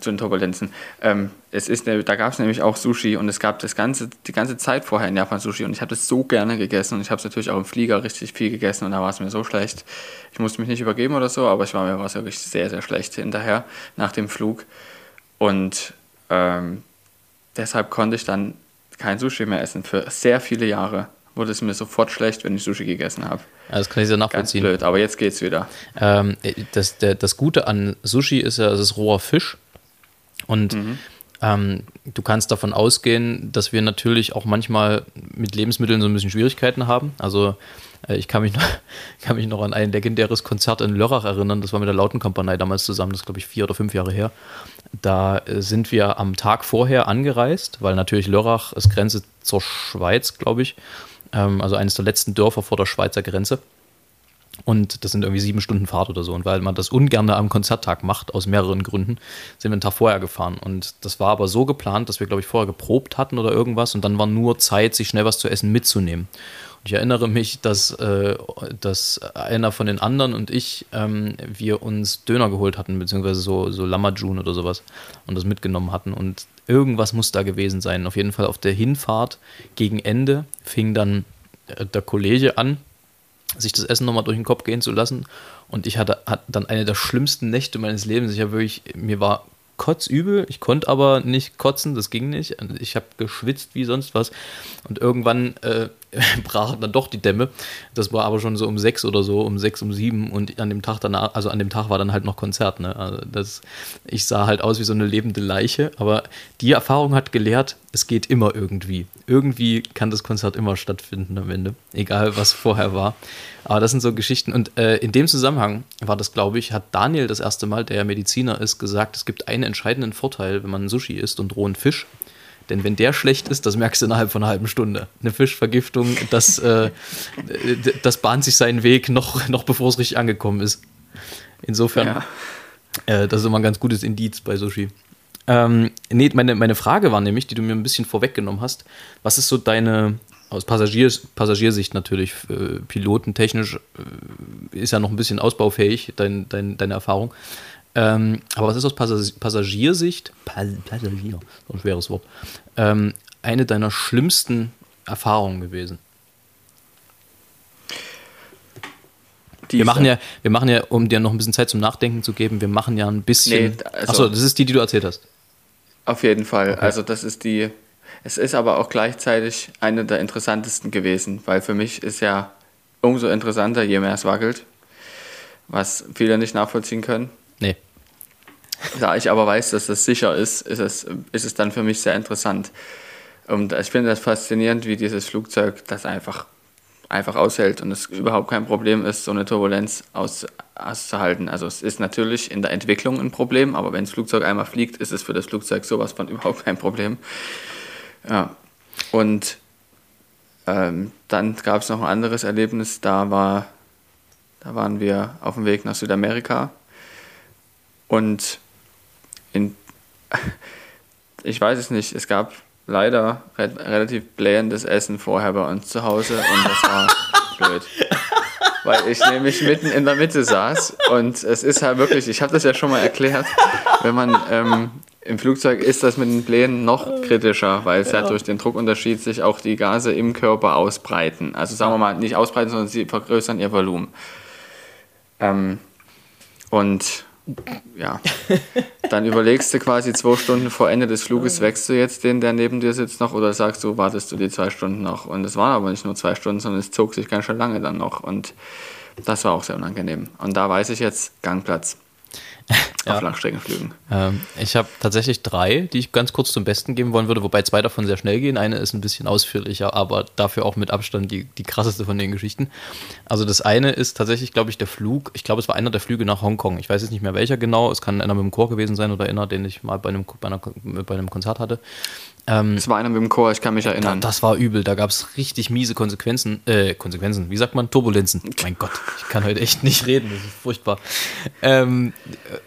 [SPEAKER 3] zu den Turbulenzen. Ähm, es ist, da gab es nämlich auch Sushi und es gab das ganze, die ganze Zeit vorher in Japan Sushi und ich habe das so gerne gegessen und ich habe es natürlich auch im Flieger richtig viel gegessen und da war es mir so schlecht. Ich musste mich nicht übergeben oder so, aber ich war mir war es wirklich sehr, sehr schlecht hinterher nach dem Flug und ähm, deshalb konnte ich dann kein Sushi mehr essen. Für sehr viele Jahre wurde es mir sofort schlecht, wenn ich Sushi gegessen habe.
[SPEAKER 2] ja, das kann ich sehr
[SPEAKER 3] Ganz
[SPEAKER 2] nachvollziehen.
[SPEAKER 3] blöd, aber jetzt geht's wieder.
[SPEAKER 2] Ähm, das, der, das Gute an Sushi ist ja, es ist roher Fisch. Und ähm, du kannst davon ausgehen, dass wir natürlich auch manchmal mit Lebensmitteln so ein bisschen Schwierigkeiten haben. Also äh, ich kann mich, noch, [laughs] kann mich noch an ein legendäres Konzert in Lörrach erinnern. Das war mit der Lautenkompanie damals zusammen. Das ist, glaube ich, vier oder fünf Jahre her. Da äh, sind wir am Tag vorher angereist, weil natürlich Lörrach ist Grenze zur Schweiz, glaube ich. Ähm, also eines der letzten Dörfer vor der Schweizer Grenze. Und das sind irgendwie sieben Stunden Fahrt oder so. Und weil man das ungern am Konzerttag macht, aus mehreren Gründen, sind wir einen Tag vorher gefahren. Und das war aber so geplant, dass wir, glaube ich, vorher geprobt hatten oder irgendwas. Und dann war nur Zeit, sich schnell was zu essen mitzunehmen. Und ich erinnere mich, dass, äh, dass einer von den anderen und ich, ähm, wir uns Döner geholt hatten, beziehungsweise so, so Lamajun oder sowas und das mitgenommen hatten. Und irgendwas muss da gewesen sein. Auf jeden Fall auf der Hinfahrt gegen Ende fing dann äh, der Kollege an, sich das Essen nochmal durch den Kopf gehen zu lassen. Und ich hatte, hatte dann eine der schlimmsten Nächte meines Lebens. Ich habe wirklich, mir war kotzübel, ich konnte aber nicht kotzen, das ging nicht. Ich habe geschwitzt wie sonst was. Und irgendwann äh, [laughs] brach dann doch die Dämme. Das war aber schon so um sechs oder so, um sechs, um sieben. Und an dem Tag danach, also an dem Tag war dann halt noch Konzert. Ne? Also das, ich sah halt aus wie so eine lebende Leiche. Aber die Erfahrung hat gelehrt, es geht immer irgendwie. Irgendwie kann das Konzert immer stattfinden am Ende. Egal, was vorher war. Aber das sind so Geschichten. Und äh, in dem Zusammenhang war das, glaube ich, hat Daniel das erste Mal, der ja Mediziner ist, gesagt, es gibt einen entscheidenden Vorteil, wenn man Sushi isst und rohen Fisch. Denn wenn der schlecht ist, das merkst du innerhalb von einer halben Stunde. Eine Fischvergiftung, das, äh, das bahnt sich seinen Weg noch, noch bevor es richtig angekommen ist. Insofern,
[SPEAKER 3] Ja.
[SPEAKER 2] äh, das ist immer ein ganz gutes Indiz bei Sushi. Ähm, nee, meine, meine Frage war nämlich, die du mir ein bisschen vorweggenommen hast, was ist so deine, aus Passagiers, Passagiersicht natürlich, äh, pilotentechnisch äh, ist ja noch ein bisschen ausbaufähig, dein, dein, deine Erfahrung. Ähm, aber was ist aus Passagiersicht, Passagier, so ein schweres Wort, ähm, eine deiner schlimmsten Erfahrungen gewesen? wir machen ja, wir machen ja, um dir noch ein bisschen Zeit zum Nachdenken zu geben, wir machen ja ein bisschen. Nee, also, Achso, das ist die, die du erzählt hast.
[SPEAKER 3] Auf jeden Fall. Okay. Also das ist die. Es ist aber auch gleichzeitig eine der interessantesten gewesen, weil für mich ist ja umso interessanter, je mehr es wackelt, was viele nicht nachvollziehen können.
[SPEAKER 2] Nee.
[SPEAKER 3] Da ich aber weiß, dass das sicher ist, ist es, ist es dann für mich sehr interessant. Und ich finde das faszinierend, wie dieses Flugzeug das einfach einfach aushält und es überhaupt kein Problem ist, so eine Turbulenz aus, auszuhalten. Also es ist natürlich in der Entwicklung ein Problem, aber wenn das Flugzeug einmal fliegt, ist es für das Flugzeug sowas von überhaupt kein Problem. Ja. Und ähm, dann gab es noch ein anderes Erlebnis, da, war, da waren wir auf dem Weg nach Südamerika und in, [laughs] ich weiß es nicht, es gab leider re relativ blähendes Essen vorher bei uns zu Hause und das war [laughs] blöd. Weil ich nämlich mitten in der Mitte saß und es ist halt wirklich, ich habe das ja schon mal erklärt, wenn man ähm, im Flugzeug ist das mit den Plänen noch kritischer, weil es ja. ja durch den Druckunterschied sich auch die Gase im Körper ausbreiten. Also sagen wir mal, nicht ausbreiten, sondern sie vergrößern ihr Volumen. Ähm, und ja, dann überlegst du quasi zwei Stunden vor Ende des Fluges, wächst du jetzt den, der neben dir sitzt noch, oder sagst du, wartest du die zwei Stunden noch? Und es waren aber nicht nur zwei Stunden, sondern es zog sich ganz schön lange dann noch. Und das war auch sehr unangenehm. Und da weiß ich jetzt Gangplatz [laughs]
[SPEAKER 2] ja. auf Langstreckenflügen. Ähm, ich habe tatsächlich drei, die ich ganz kurz zum Besten geben wollen würde, wobei zwei davon sehr schnell gehen. Eine ist ein bisschen ausführlicher, aber dafür auch mit Abstand die, die krasseste von den Geschichten. Also das eine ist tatsächlich, glaube ich, der Flug. Ich glaube, es war einer der Flüge nach Hongkong. Ich weiß jetzt nicht mehr welcher genau. Es kann einer mit dem Chor gewesen sein oder einer, den ich mal bei einem, bei, einer, bei einem Konzert hatte.
[SPEAKER 3] Ähm, es war einer mit dem Chor, ich kann mich erinnern.
[SPEAKER 2] Da, das war übel, da gab es richtig miese Konsequenzen, äh, Konsequenzen, wie sagt man? Turbulenzen. Mein Gott, ich kann heute echt nicht reden, das ist furchtbar. Ähm,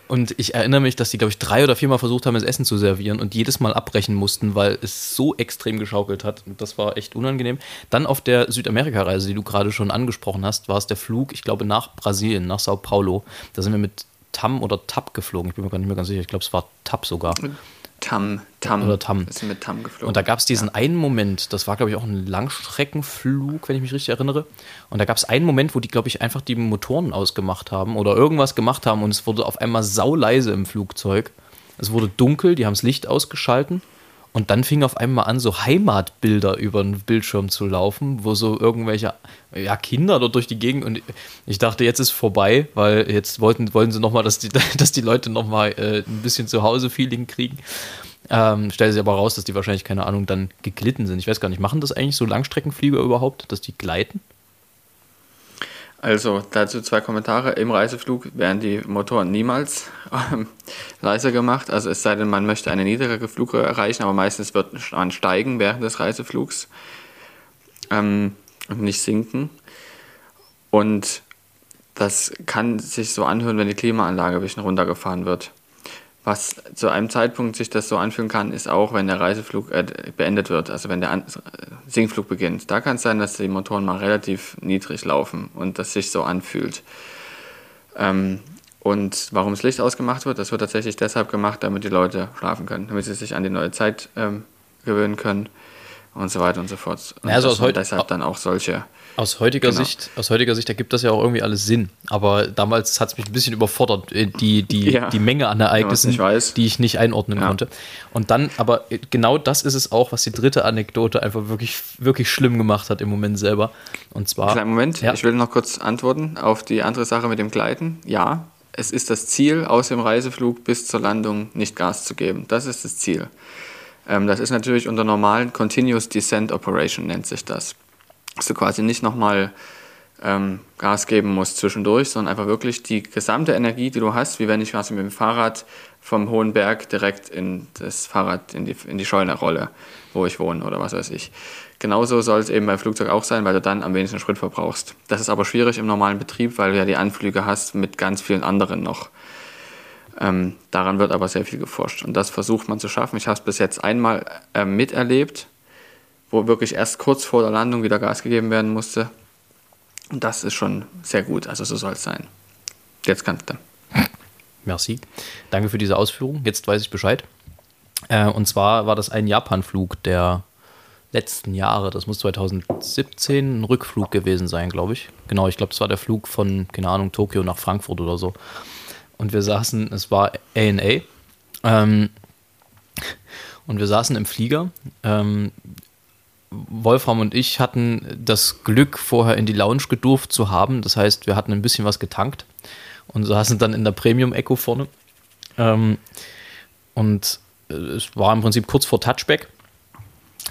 [SPEAKER 2] und ich erinnere mich, dass die, glaube ich, drei oder viermal versucht haben, das Essen zu servieren und jedes Mal abbrechen mussten, weil es so extrem geschaukelt hat. Und das war echt unangenehm. Dann auf der Südamerika-Reise, die du gerade schon angesprochen hast, war es der Flug, ich glaube, nach Brasilien, nach Sao Paulo. Da sind wir mit TAM oder TAP geflogen. Ich bin mir gar nicht mehr ganz sicher. Ich glaube, es war TAP sogar.
[SPEAKER 3] Tam, Tam.
[SPEAKER 2] Oder Tam.
[SPEAKER 3] Ist mit Tam geflogen.
[SPEAKER 2] Und da gab es diesen ja. einen Moment, das war, glaube ich, auch ein Langstreckenflug, wenn ich mich richtig erinnere. Und da gab es einen Moment, wo die, glaube ich, einfach die Motoren ausgemacht haben oder irgendwas gemacht haben und es wurde auf einmal sauleise im Flugzeug. Es wurde dunkel, die haben das Licht ausgeschalten und dann fing auf einmal an, so Heimatbilder über den Bildschirm zu laufen, wo so irgendwelche ja, Kinder dort durch die Gegend und ich dachte, jetzt ist vorbei, weil jetzt wollten, wollen sie nochmal, dass die, [laughs] dass die Leute nochmal äh, ein bisschen Zuhause-Feeling kriegen. Ähm, stellt sich aber raus, dass die wahrscheinlich, keine Ahnung, dann geglitten sind. Ich weiß gar nicht, machen das eigentlich so Langstreckenflieger überhaupt, dass die gleiten?
[SPEAKER 3] Also dazu zwei Kommentare. Im Reiseflug werden die Motoren niemals ähm, leiser gemacht. Also es sei denn, man möchte eine niedrigere Flughöhe erreichen, aber meistens wird man steigen während des Reiseflugs ähm, und nicht sinken. Und das kann sich so anhören, wenn die Klimaanlage ein bisschen runtergefahren wird. Was zu einem Zeitpunkt sich das so anfühlen kann, ist auch, wenn der Reiseflug äh, beendet wird, also wenn der An Sinkflug beginnt. Da kann es sein, dass die Motoren mal relativ niedrig laufen und das sich so anfühlt. Ähm, und warum das Licht ausgemacht wird, das wird tatsächlich deshalb gemacht, damit die Leute schlafen können, damit sie sich an die neue Zeit ähm, gewöhnen können und so weiter und so fort. Und
[SPEAKER 2] also aus heute
[SPEAKER 3] deshalb dann auch solche
[SPEAKER 2] aus heutiger genau. Sicht, aus heutiger Sicht ergibt das ja auch irgendwie alles Sinn. Aber damals hat es mich ein bisschen überfordert, äh, die, die, ja. die Menge an Ereignissen, die ich nicht einordnen ja. konnte. Und dann, aber genau das ist es auch, was die dritte Anekdote einfach wirklich, wirklich schlimm gemacht hat im Moment selber. Und zwar.
[SPEAKER 3] Kleinen Moment, ja. ich will noch kurz antworten auf die andere Sache mit dem Gleiten. Ja, es ist das Ziel, aus dem Reiseflug bis zur Landung nicht Gas zu geben. Das ist das Ziel. Ähm, das ist natürlich unter normalen Continuous Descent Operation nennt sich das dass du quasi nicht nochmal ähm, Gas geben musst zwischendurch, sondern einfach wirklich die gesamte Energie, die du hast, wie wenn ich quasi mit dem Fahrrad vom hohen Berg direkt in das Fahrrad, in die, in die Scheune rolle, wo ich wohne oder was weiß ich. Genauso soll es eben beim Flugzeug auch sein, weil du dann am wenigsten Sprit verbrauchst. Das ist aber schwierig im normalen Betrieb, weil du ja die Anflüge hast mit ganz vielen anderen noch. Ähm, daran wird aber sehr viel geforscht und das versucht man zu schaffen. Ich habe es bis jetzt einmal äh, miterlebt wo wirklich erst kurz vor der Landung wieder Gas gegeben werden musste. Und das ist schon sehr gut, also so soll es sein. Jetzt kannst du.
[SPEAKER 2] Merci. Danke für diese Ausführung. Jetzt weiß ich Bescheid. Äh, und zwar war das ein Japan-Flug der letzten Jahre. Das muss 2017 ein Rückflug gewesen sein, glaube ich. Genau, ich glaube, das war der Flug von, keine Ahnung, Tokio nach Frankfurt oder so. Und wir saßen, es war ANA. Ähm, und wir saßen im Flieger. Ähm, Wolfram und ich hatten das Glück, vorher in die Lounge gedurft zu haben. Das heißt, wir hatten ein bisschen was getankt und saßen dann in der Premium Echo vorne. Ähm, und äh, es war im Prinzip kurz vor Touchback.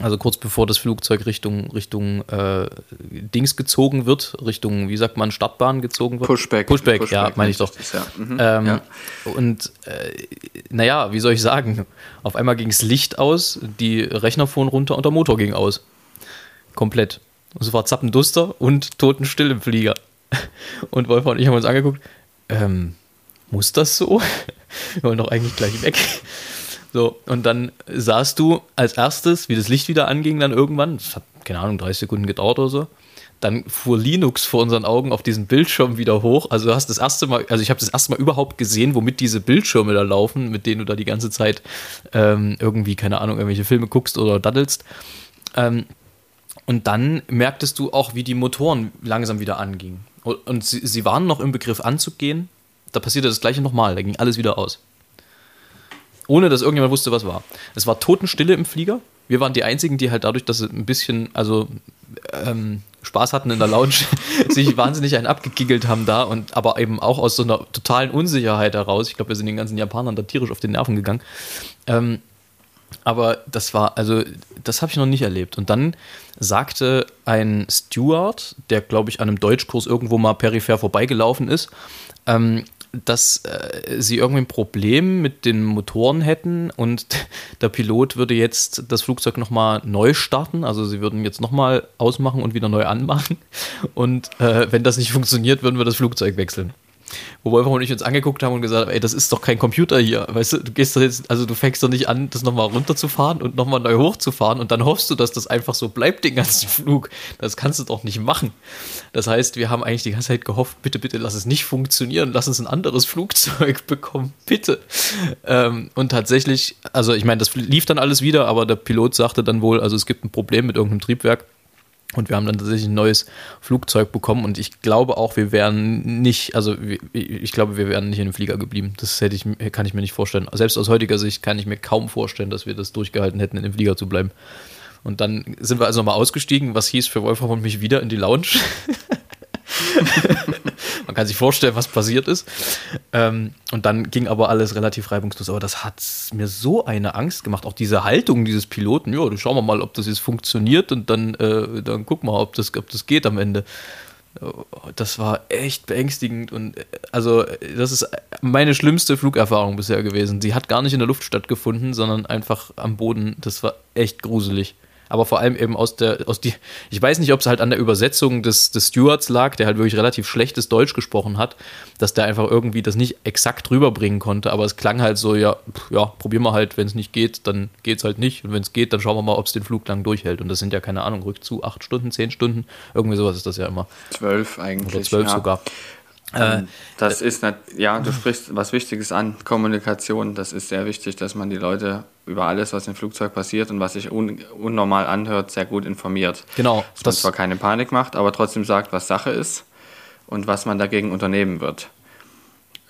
[SPEAKER 2] Also kurz bevor das Flugzeug Richtung, Richtung äh, Dings gezogen wird, Richtung, wie sagt man, Startbahn gezogen wird.
[SPEAKER 3] Pushback.
[SPEAKER 2] Pushback, Pushback ja, meine ich doch. Das, ja. Mhm, ähm, ja. Und äh, naja, wie soll ich sagen, auf einmal ging es Licht aus, die Rechner fuhren runter und der Motor ging aus. Komplett. Und es war Zappenduster und Totenstill im Flieger. [laughs] Und Wolfram und ich haben uns angeguckt, ähm, muss das so? [laughs] Wir wollen doch eigentlich gleich weg. So, und dann sahst du als erstes, wie das Licht wieder anging, dann irgendwann, das hat, keine Ahnung, 30 Sekunden gedauert oder so. Dann fuhr Linux vor unseren Augen auf diesen Bildschirm wieder hoch. Also du hast das erste Mal, also ich habe das erste Mal überhaupt gesehen, womit diese Bildschirme da laufen, mit denen du da die ganze Zeit ähm, irgendwie, keine Ahnung, irgendwelche Filme guckst oder daddelst. Ähm, und dann merktest du auch, wie die Motoren langsam wieder angingen. Und sie, sie waren noch im Begriff anzugehen. Da passierte das gleiche nochmal, da ging alles wieder aus. Ohne dass irgendjemand wusste, was war. Es war Totenstille im Flieger. Wir waren die Einzigen, die halt dadurch, dass sie ein bisschen, also ähm, Spaß hatten in der Lounge, [laughs] sich wahnsinnig einen abgegiggelt haben da und aber eben auch aus so einer totalen Unsicherheit heraus. Ich glaube, wir sind den ganzen Japanern da tierisch auf den Nerven gegangen. Ähm, aber das war, also, das habe ich noch nicht erlebt. Und dann sagte ein Steward, der, glaube ich, an einem Deutschkurs irgendwo mal peripher vorbeigelaufen ist, ähm, dass äh, sie irgendwie ein Problem mit den Motoren hätten und [laughs] der Pilot würde jetzt das Flugzeug nochmal neu starten. Also sie würden jetzt nochmal ausmachen und wieder neu anmachen. Und äh, wenn das nicht funktioniert, würden wir das Flugzeug wechseln. Wo Wolfram und ich uns angeguckt haben und gesagt haben, ey, das ist doch kein Computer hier. Weißt du, du gehst doch jetzt, also du fängst doch nicht an, das nochmal runterzufahren und nochmal neu hochzufahren und dann hoffst du, dass das einfach so bleibt den ganzen Flug. Das kannst du doch nicht machen. Das heißt, wir haben eigentlich die ganze Zeit gehofft, bitte, bitte lass es nicht funktionieren, lass uns ein anderes Flugzeug [laughs] bekommen, bitte. Ähm, und tatsächlich, also ich meine, das lief dann alles wieder, aber der Pilot sagte dann wohl, also es gibt ein Problem mit irgendeinem Triebwerk und wir haben dann tatsächlich ein neues Flugzeug bekommen und ich glaube auch, wir wären nicht, also ich glaube, wir wären nicht in dem Flieger geblieben. Das hätte ich, kann ich mir nicht vorstellen. Selbst aus heutiger Sicht kann ich mir kaum vorstellen, dass wir das durchgehalten hätten, in dem Flieger zu bleiben. Und dann sind wir also nochmal ausgestiegen, was hieß für Wolfram und mich wieder in die Lounge. [laughs] Man kann sich vorstellen, was passiert ist. Ähm, und dann ging aber alles relativ reibungslos. Aber das hat mir so eine Angst gemacht. Auch diese Haltung dieses Piloten. Ja, schauen wir mal, ob das jetzt funktioniert und dann, äh, dann gucken wir, ob das, ob das geht am Ende. Das war echt beängstigend und äh, also das ist meine schlimmste Flugerfahrung bisher gewesen. Sie hat gar nicht in der Luft stattgefunden, sondern einfach am Boden. Das war echt gruselig aber vor allem eben aus der, aus die, ich weiß nicht, ob es halt an der Übersetzung des, des Stewards lag, der halt wirklich relativ schlechtes Deutsch gesprochen hat, dass der einfach irgendwie das nicht exakt rüberbringen konnte, aber es klang halt so, ja, ja, probieren wir halt, wenn es nicht geht, dann geht es halt nicht und wenn es geht, dann schauen wir mal, ob es den Flug lang durchhält und das sind ja, keine Ahnung, rück zu acht Stunden, zehn Stunden, irgendwie sowas ist das ja immer.
[SPEAKER 3] Zwölf eigentlich.
[SPEAKER 2] Oder zwölf ja. sogar.
[SPEAKER 3] Ähm, äh, das ist nicht, ja, du sprichst was Wichtiges an, Kommunikation. Das ist sehr wichtig, dass man die Leute über alles, was im Flugzeug passiert und was sich un, unnormal anhört, sehr gut informiert.
[SPEAKER 2] Genau.
[SPEAKER 3] Dass das man zwar keine Panik macht, aber trotzdem sagt, was Sache ist und was man dagegen unternehmen wird.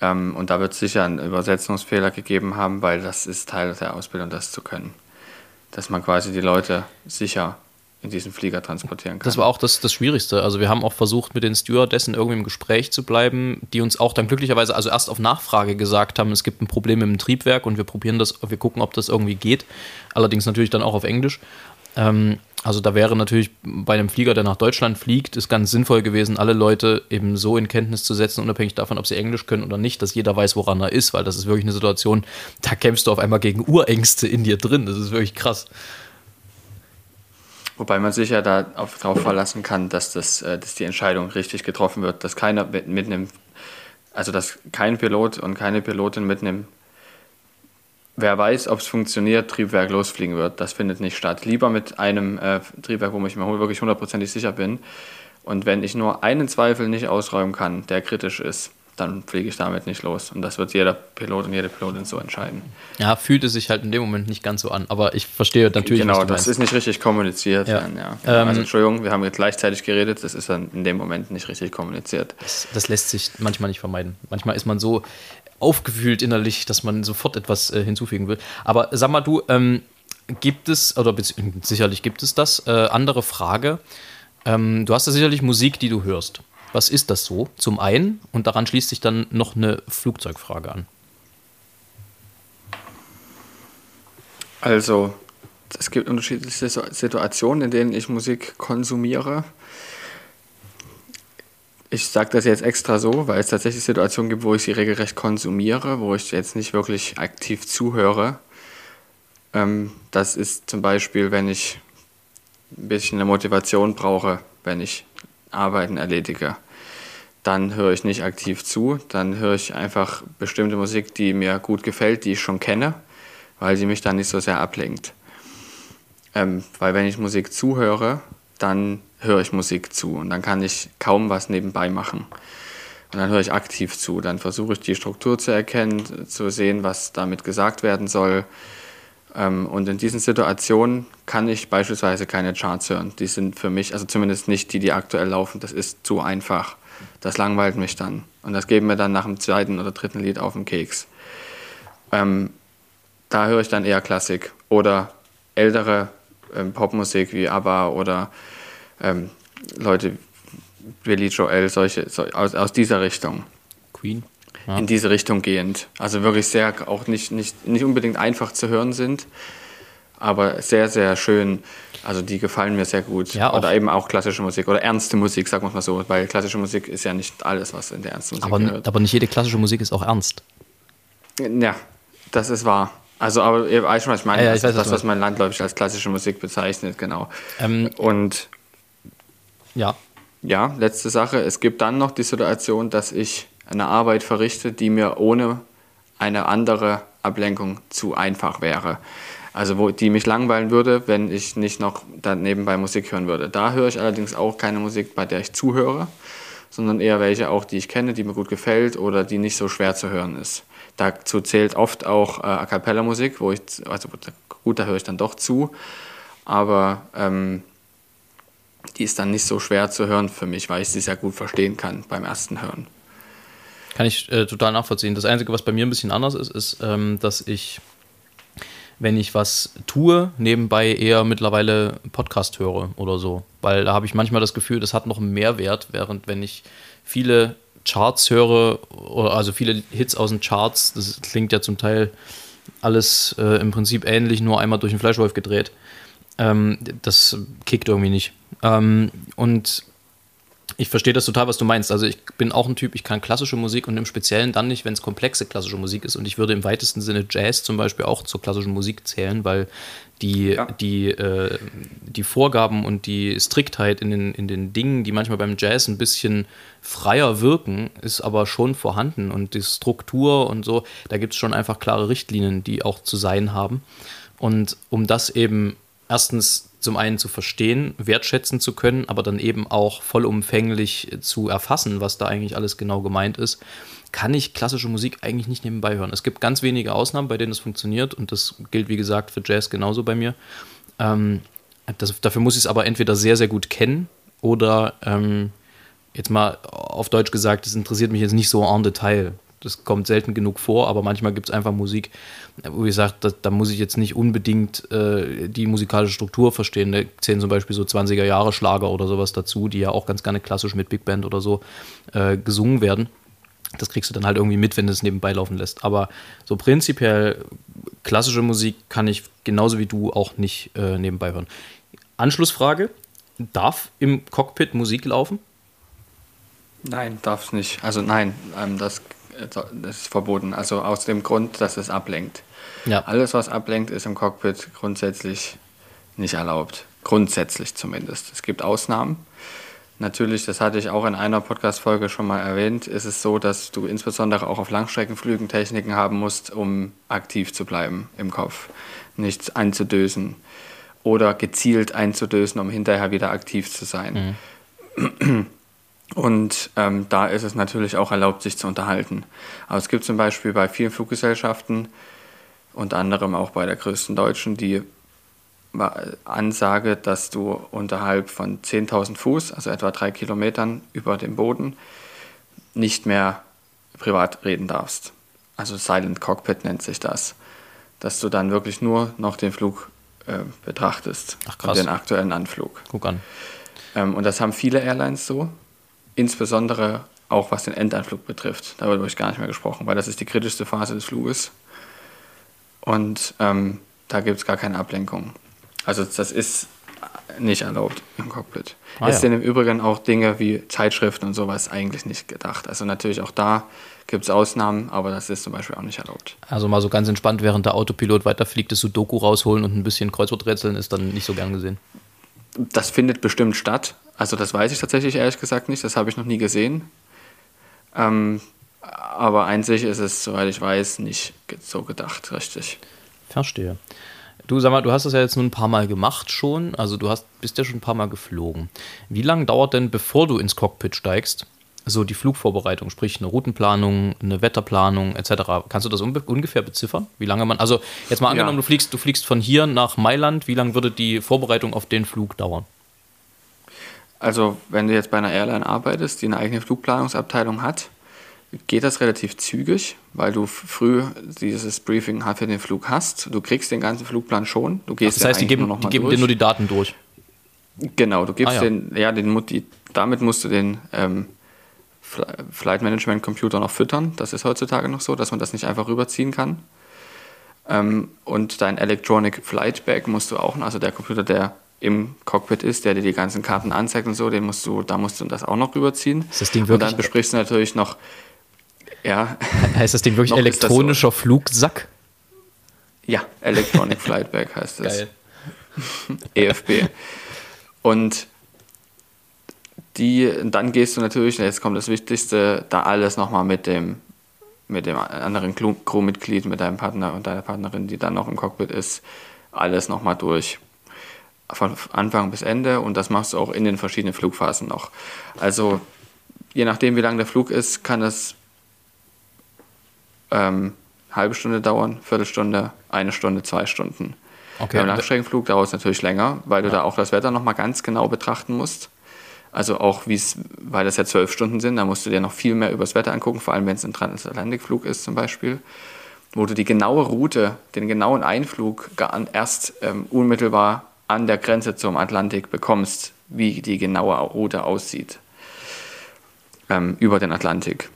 [SPEAKER 3] Ähm, und da wird es sicher einen Übersetzungsfehler gegeben haben, weil das ist Teil der Ausbildung, das zu können. Dass man quasi die Leute sicher in diesen Flieger transportieren kann.
[SPEAKER 2] Das war auch das, das Schwierigste. Also wir haben auch versucht, mit den Stewardessen irgendwie im Gespräch zu bleiben, die uns auch dann glücklicherweise, also erst auf Nachfrage gesagt haben, es gibt ein Problem im Triebwerk und wir probieren das, wir gucken, ob das irgendwie geht. Allerdings natürlich dann auch auf Englisch. Ähm, also da wäre natürlich bei einem Flieger, der nach Deutschland fliegt, ist ganz sinnvoll gewesen, alle Leute eben so in Kenntnis zu setzen, unabhängig davon, ob sie Englisch können oder nicht, dass jeder weiß, woran er ist, weil das ist wirklich eine Situation, da kämpfst du auf einmal gegen Urängste in dir drin. Das ist wirklich krass.
[SPEAKER 3] Wobei man sich ja darauf verlassen kann, dass, das, äh, dass die Entscheidung richtig getroffen wird, dass keiner mit einem, also dass kein Pilot und keine Pilotin mit einem wer weiß, ob es funktioniert, Triebwerk losfliegen wird. Das findet nicht statt. Lieber mit einem äh, Triebwerk, wo ich mir wirklich hundertprozentig sicher bin. Und wenn ich nur einen Zweifel nicht ausräumen kann, der kritisch ist, dann fliege ich damit nicht los. Und das wird jeder Pilot und jede Pilotin so entscheiden.
[SPEAKER 2] Ja, fühlt es sich halt in dem Moment nicht ganz so an. Aber ich verstehe natürlich,
[SPEAKER 3] genau, das ist nicht richtig kommuniziert. Ja. Dann, ja. Ähm, also Entschuldigung, wir haben jetzt gleichzeitig geredet, das ist dann in dem Moment nicht richtig kommuniziert.
[SPEAKER 2] Das, das lässt sich manchmal nicht vermeiden. Manchmal ist man so aufgewühlt innerlich, dass man sofort etwas äh, hinzufügen will. Aber sag mal du, ähm, gibt es, oder sicherlich gibt es das, äh, andere Frage. Ähm, du hast ja sicherlich Musik, die du hörst. Was ist das so? Zum einen, und daran schließt sich dann noch eine Flugzeugfrage an.
[SPEAKER 3] Also, es gibt unterschiedliche Situationen, in denen ich Musik konsumiere. Ich sage das jetzt extra so, weil es tatsächlich Situationen gibt, wo ich sie regelrecht konsumiere, wo ich jetzt nicht wirklich aktiv zuhöre. Ähm, das ist zum Beispiel, wenn ich ein bisschen eine Motivation brauche, wenn ich Arbeiten erledige. Dann höre ich nicht aktiv zu, dann höre ich einfach bestimmte Musik, die mir gut gefällt, die ich schon kenne, weil sie mich dann nicht so sehr ablenkt. Ähm, weil wenn ich Musik zuhöre, dann höre ich Musik zu und dann kann ich kaum was nebenbei machen. Und dann höre ich aktiv zu. Dann versuche ich die Struktur zu erkennen, zu sehen, was damit gesagt werden soll. Ähm, und in diesen Situationen kann ich beispielsweise keine Charts hören. Die sind für mich, also zumindest nicht die, die aktuell laufen, das ist zu einfach. Das langweilt mich dann. Und das geben mir dann nach dem zweiten oder dritten Lied auf den Keks. Ähm, da höre ich dann eher Klassik oder ältere ähm, Popmusik wie ABBA oder ähm, Leute, Billy Joel, solche, so, aus, aus dieser Richtung.
[SPEAKER 2] Queen.
[SPEAKER 3] Ja. In diese Richtung gehend. Also wirklich sehr, auch nicht, nicht, nicht unbedingt einfach zu hören sind, aber sehr, sehr schön. Also die gefallen mir sehr gut. Ja, oder eben auch klassische Musik oder ernste Musik, sagen wir mal so, weil klassische Musik ist ja nicht alles, was in der ernsten Musik
[SPEAKER 2] aber, gehört. Aber nicht jede klassische Musik ist auch ernst.
[SPEAKER 3] Ja, das ist wahr. Also, aber ihr weißt schon, was ich meine. Ja, ja, ich weiß, das, was man landläufig als klassische Musik bezeichnet, genau. Ähm, Und
[SPEAKER 2] ja.
[SPEAKER 3] Ja, letzte Sache. Es gibt dann noch die Situation, dass ich eine Arbeit verrichte, die mir ohne eine andere Ablenkung zu einfach wäre. Also wo die mich langweilen würde, wenn ich nicht noch dann nebenbei Musik hören würde. Da höre ich allerdings auch keine Musik, bei der ich zuhöre, sondern eher welche auch, die ich kenne, die mir gut gefällt oder die nicht so schwer zu hören ist. Dazu zählt oft auch äh, A cappella Musik, wo ich, also gut, da höre ich dann doch zu, aber ähm, die ist dann nicht so schwer zu hören für mich, weil ich sie sehr gut verstehen kann beim ersten Hören.
[SPEAKER 2] Kann ich äh, total nachvollziehen. Das Einzige, was bei mir ein bisschen anders ist, ist, ähm, dass ich, wenn ich was tue, nebenbei eher mittlerweile Podcast höre oder so. Weil da habe ich manchmal das Gefühl, das hat noch einen Mehrwert, während wenn ich viele Charts höre, also viele Hits aus den Charts, das klingt ja zum Teil alles äh, im Prinzip ähnlich, nur einmal durch den Fleischwolf gedreht. Ähm, das kickt irgendwie nicht. Ähm, und ich verstehe das total, was du meinst. Also ich bin auch ein Typ, ich kann klassische Musik und im Speziellen dann nicht, wenn es komplexe klassische Musik ist. Und ich würde im weitesten Sinne Jazz zum Beispiel auch zur klassischen Musik zählen, weil die, ja. die, äh, die Vorgaben und die Striktheit in den, in den Dingen, die manchmal beim Jazz ein bisschen freier wirken, ist aber schon vorhanden. Und die Struktur und so, da gibt es schon einfach klare Richtlinien, die auch zu sein haben. Und um das eben erstens zum einen zu verstehen, wertschätzen zu können, aber dann eben auch vollumfänglich zu erfassen, was da eigentlich alles genau gemeint ist, kann ich klassische Musik eigentlich nicht nebenbei hören. Es gibt ganz wenige Ausnahmen, bei denen es funktioniert und das gilt, wie gesagt, für Jazz genauso bei mir. Ähm, das, dafür muss ich es aber entweder sehr, sehr gut kennen oder ähm, jetzt mal auf Deutsch gesagt, es interessiert mich jetzt nicht so en Detail. Das kommt selten genug vor, aber manchmal gibt es einfach Musik, wo ich sage, da, da, muss ich jetzt nicht unbedingt äh, die musikalische Struktur verstehen. Da zählen zum Beispiel so 20er Jahre Schlager oder sowas dazu, die ja auch ganz gerne klassisch mit Big Band oder so äh, gesungen werden. Das kriegst du dann halt irgendwie mit, wenn du es nebenbei laufen lässt. Aber so prinzipiell klassische Musik kann ich genauso wie du auch nicht äh, nebenbei hören. Anschlussfrage: Darf im Cockpit Musik laufen?
[SPEAKER 3] Nein, darf es nicht. Also nein, ähm, das das ist verboten. Also aus dem Grund, dass es ablenkt. Ja. Alles, was ablenkt, ist im Cockpit grundsätzlich nicht erlaubt. Grundsätzlich zumindest. Es gibt Ausnahmen. Natürlich, das hatte ich auch in einer Podcast-Folge schon mal erwähnt, ist es so, dass du insbesondere auch auf Langstreckenflügen Techniken haben musst, um aktiv zu bleiben im Kopf. Nichts einzudösen oder gezielt einzudösen, um hinterher wieder aktiv zu sein. Mhm. [clears throat] Und ähm, da ist es natürlich auch erlaubt, sich zu unterhalten. Aber es gibt zum Beispiel bei vielen Fluggesellschaften, unter anderem auch bei der größten deutschen, die Ansage, dass du unterhalb von 10.000 Fuß, also etwa drei Kilometern über dem Boden, nicht mehr privat reden darfst. Also Silent Cockpit nennt sich das. Dass du dann wirklich nur noch den Flug äh, betrachtest.
[SPEAKER 2] Ach, krass.
[SPEAKER 3] Den aktuellen Anflug.
[SPEAKER 2] Guck an.
[SPEAKER 3] Ähm, und das haben viele Airlines so. Insbesondere auch was den Endanflug betrifft. Darüber habe ich gar nicht mehr gesprochen, weil das ist die kritischste Phase des Fluges. Und ähm, da gibt es gar keine Ablenkung. Also das ist nicht erlaubt im Cockpit. Ah, es ja. sind im Übrigen auch Dinge wie Zeitschriften und sowas eigentlich nicht gedacht. Also natürlich auch da gibt es Ausnahmen, aber das ist zum Beispiel auch nicht erlaubt.
[SPEAKER 2] Also mal so ganz entspannt, während der Autopilot weiterfliegt, das Sudoku rausholen und ein bisschen Kreuzworträtseln ist dann nicht so gern gesehen.
[SPEAKER 3] Das findet bestimmt statt. Also das weiß ich tatsächlich ehrlich gesagt nicht. Das habe ich noch nie gesehen. Ähm, aber einzig ist es, soweit ich weiß, nicht so gedacht, richtig.
[SPEAKER 2] Verstehe. Du sag mal, du hast das ja jetzt nun ein paar Mal gemacht schon, also du hast, bist ja schon ein paar Mal geflogen. Wie lange dauert denn, bevor du ins Cockpit steigst, so die Flugvorbereitung, sprich eine Routenplanung, eine Wetterplanung etc. Kannst du das ungefähr beziffern? Wie lange man, also jetzt mal angenommen, ja. du fliegst, du fliegst von hier nach Mailand, wie lange würde die Vorbereitung auf den Flug dauern?
[SPEAKER 3] Also wenn du jetzt bei einer Airline arbeitest, die eine eigene Flugplanungsabteilung hat, geht das relativ zügig, weil du früh dieses Briefing für den Flug hast. Du kriegst den ganzen Flugplan schon. Du gehst
[SPEAKER 2] Ach, das heißt, die geben, die geben dir nur die Daten durch.
[SPEAKER 3] Genau, du gibst ah, ja. den, ja, den, die, damit musst du den ähm, Flight Management Computer noch füttern. Das ist heutzutage noch so, dass man das nicht einfach rüberziehen kann. Ähm, und dein Electronic Flight Bag musst du auch, also der Computer, der im Cockpit ist, der dir die ganzen Karten anzeigt und so, den musst du, da musst du das auch noch rüberziehen.
[SPEAKER 2] Ist das Ding wirklich?
[SPEAKER 3] Und dann besprichst du natürlich noch
[SPEAKER 2] ja. [laughs] Heißt das Ding wirklich elektronischer so. Flugsack?
[SPEAKER 3] Ja, Electronic Flight Bag heißt es. Geil. [laughs] EFB. Und die, dann gehst du natürlich, jetzt kommt das Wichtigste, da alles nochmal mit dem, mit dem anderen Crewmitglied, mit deinem Partner und deiner Partnerin, die dann noch im Cockpit ist, alles nochmal durch. Von Anfang bis Ende und das machst du auch in den verschiedenen Flugphasen noch. Also je nachdem, wie lang der Flug ist, kann es ähm, halbe Stunde dauern, Viertelstunde, eine Stunde, zwei Stunden. Okay. Beim Langstreckenflug dauert es natürlich länger, weil du ja. da auch das Wetter nochmal ganz genau betrachten musst. Also auch, wie es, weil das ja zwölf Stunden sind, da musst du dir noch viel mehr über das Wetter angucken, vor allem wenn es ein Transatlantikflug ist zum Beispiel, wo du die genaue Route, den genauen Einflug erst ähm, unmittelbar an der Grenze zum Atlantik bekommst, wie die genaue Route aussieht ähm, über den Atlantik.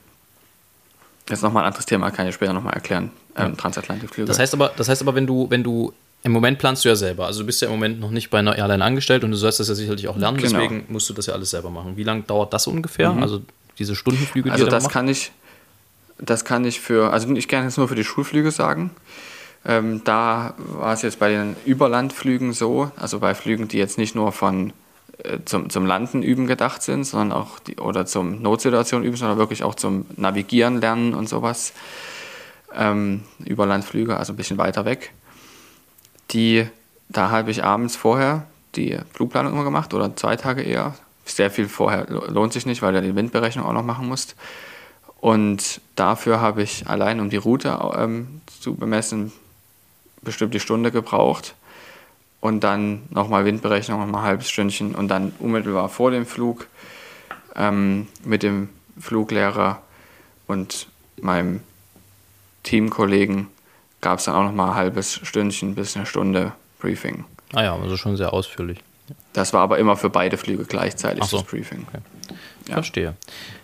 [SPEAKER 3] Das ist nochmal ein anderes Thema, kann ich später nochmal erklären. Ähm, Transatlantikflüge.
[SPEAKER 2] Das heißt aber, das heißt aber, wenn du, wenn du im Moment planst du ja selber. Also du bist ja im Moment noch nicht bei einer Airline angestellt und du sollst das ja sicherlich auch lernen, genau. deswegen musst du das ja alles selber machen. Wie lange dauert das ungefähr? Mhm. Also diese Stundenflüge,
[SPEAKER 3] die Also das kann ich, das kann ich für, also ich kann jetzt nur für die Schulflüge sagen. Ähm, da war es jetzt bei den Überlandflügen so, also bei Flügen, die jetzt nicht nur von äh, zum, zum Landen üben gedacht sind, sondern auch die, oder zum Notsituation üben, sondern wirklich auch zum Navigieren lernen und sowas. Ähm, Überlandflüge, also ein bisschen weiter weg. Die, da habe ich abends vorher die Flugplanung immer gemacht oder zwei Tage eher. Sehr viel vorher lohnt sich nicht, weil du die Windberechnung auch noch machen musst. Und dafür habe ich allein, um die Route ähm, zu bemessen, bestimmt die Stunde gebraucht und dann nochmal Windberechnung, nochmal ein halbes Stündchen und dann unmittelbar vor dem Flug ähm, mit dem Fluglehrer und meinem Teamkollegen gab es dann auch nochmal ein halbes Stündchen bis eine Stunde Briefing.
[SPEAKER 2] Ah ja, also schon sehr ausführlich.
[SPEAKER 3] Das war aber immer für beide Flüge gleichzeitig
[SPEAKER 2] so. das Briefing. Okay. Ja. Verstehe.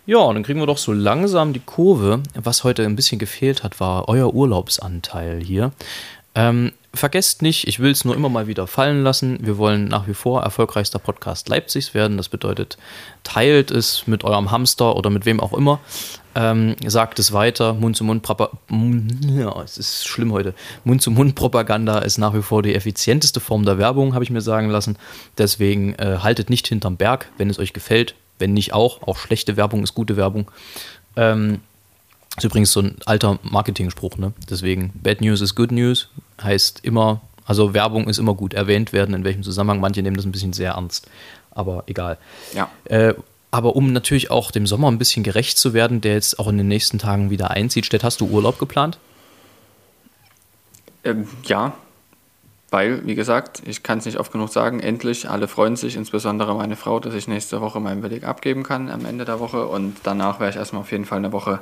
[SPEAKER 2] Ja, und dann kriegen wir doch so langsam die Kurve. Was heute ein bisschen gefehlt hat, war euer Urlaubsanteil hier. Ähm, vergesst nicht, ich will es nur immer mal wieder fallen lassen. Wir wollen nach wie vor erfolgreichster Podcast Leipzigs werden. Das bedeutet, teilt es mit eurem Hamster oder mit wem auch immer. Ähm, sagt es weiter. Mund-zu-Mund-Propaganda. Ja, es ist schlimm heute. Mund-zu-Mund-Propaganda ist nach wie vor die effizienteste Form der Werbung, habe ich mir sagen lassen. Deswegen äh, haltet nicht hinterm Berg. Wenn es euch gefällt, wenn nicht auch. Auch schlechte Werbung ist gute Werbung. Ähm, ist übrigens so ein alter Marketing-Spruch, ne? Deswegen, Bad News is Good News heißt immer, also Werbung ist immer gut erwähnt werden, in welchem Zusammenhang. Manche nehmen das ein bisschen sehr ernst, aber egal.
[SPEAKER 3] Ja.
[SPEAKER 2] Äh, aber um natürlich auch dem Sommer ein bisschen gerecht zu werden, der jetzt auch in den nächsten Tagen wieder einzieht, Stett, hast du Urlaub geplant?
[SPEAKER 3] Ähm, ja, weil, wie gesagt, ich kann es nicht oft genug sagen, endlich, alle freuen sich, insbesondere meine Frau, dass ich nächste Woche meinen Beleg abgeben kann am Ende der Woche und danach werde ich erstmal auf jeden Fall eine Woche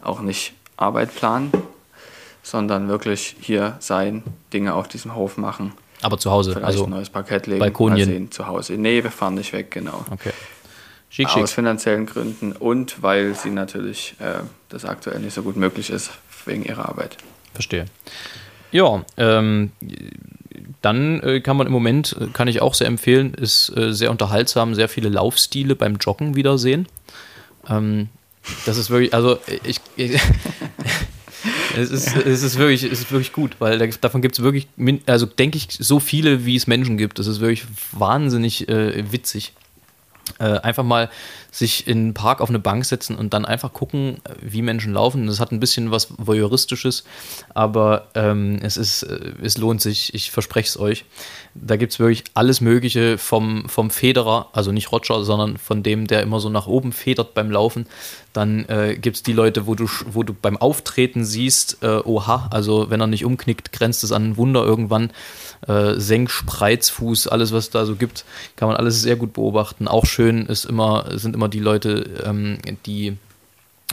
[SPEAKER 3] auch nicht Arbeit planen, sondern wirklich hier sein, Dinge auf diesem Hof machen.
[SPEAKER 2] Aber zu Hause,
[SPEAKER 3] Vielleicht
[SPEAKER 2] also
[SPEAKER 3] ein neues Parkett legen,
[SPEAKER 2] Balkonien.
[SPEAKER 3] sehen, zu Hause. Nee, wir fahren nicht weg, genau.
[SPEAKER 2] okay. Schick, schick.
[SPEAKER 3] Aus finanziellen Gründen und weil sie natürlich äh, das aktuell nicht so gut möglich ist wegen ihrer Arbeit.
[SPEAKER 2] Verstehe. Ja, ähm, dann äh, kann man im Moment, äh, kann ich auch sehr empfehlen, ist äh, sehr unterhaltsam, sehr viele Laufstile beim Joggen wiedersehen. Ähm, das ist wirklich, also ich, ich [laughs] es, ist, es, ist wirklich, es ist wirklich gut, weil da, davon gibt es wirklich, also denke ich, so viele, wie es Menschen gibt. Das ist wirklich wahnsinnig äh, witzig. Äh, einfach mal sich in einen Park auf eine Bank setzen und dann einfach gucken, wie Menschen laufen. Das hat ein bisschen was Voyeuristisches, aber ähm, es, ist, äh, es lohnt sich, ich verspreche es euch. Da gibt es wirklich alles Mögliche vom, vom Federer, also nicht Roger, sondern von dem, der immer so nach oben federt beim Laufen. Dann äh, gibt es die Leute, wo du, wo du beim Auftreten siehst, äh, oha, also wenn er nicht umknickt, grenzt es an ein Wunder irgendwann. Äh, Senk, alles, was da so gibt, kann man alles sehr gut beobachten. Auch schön ist immer, sind immer die Leute, ähm, die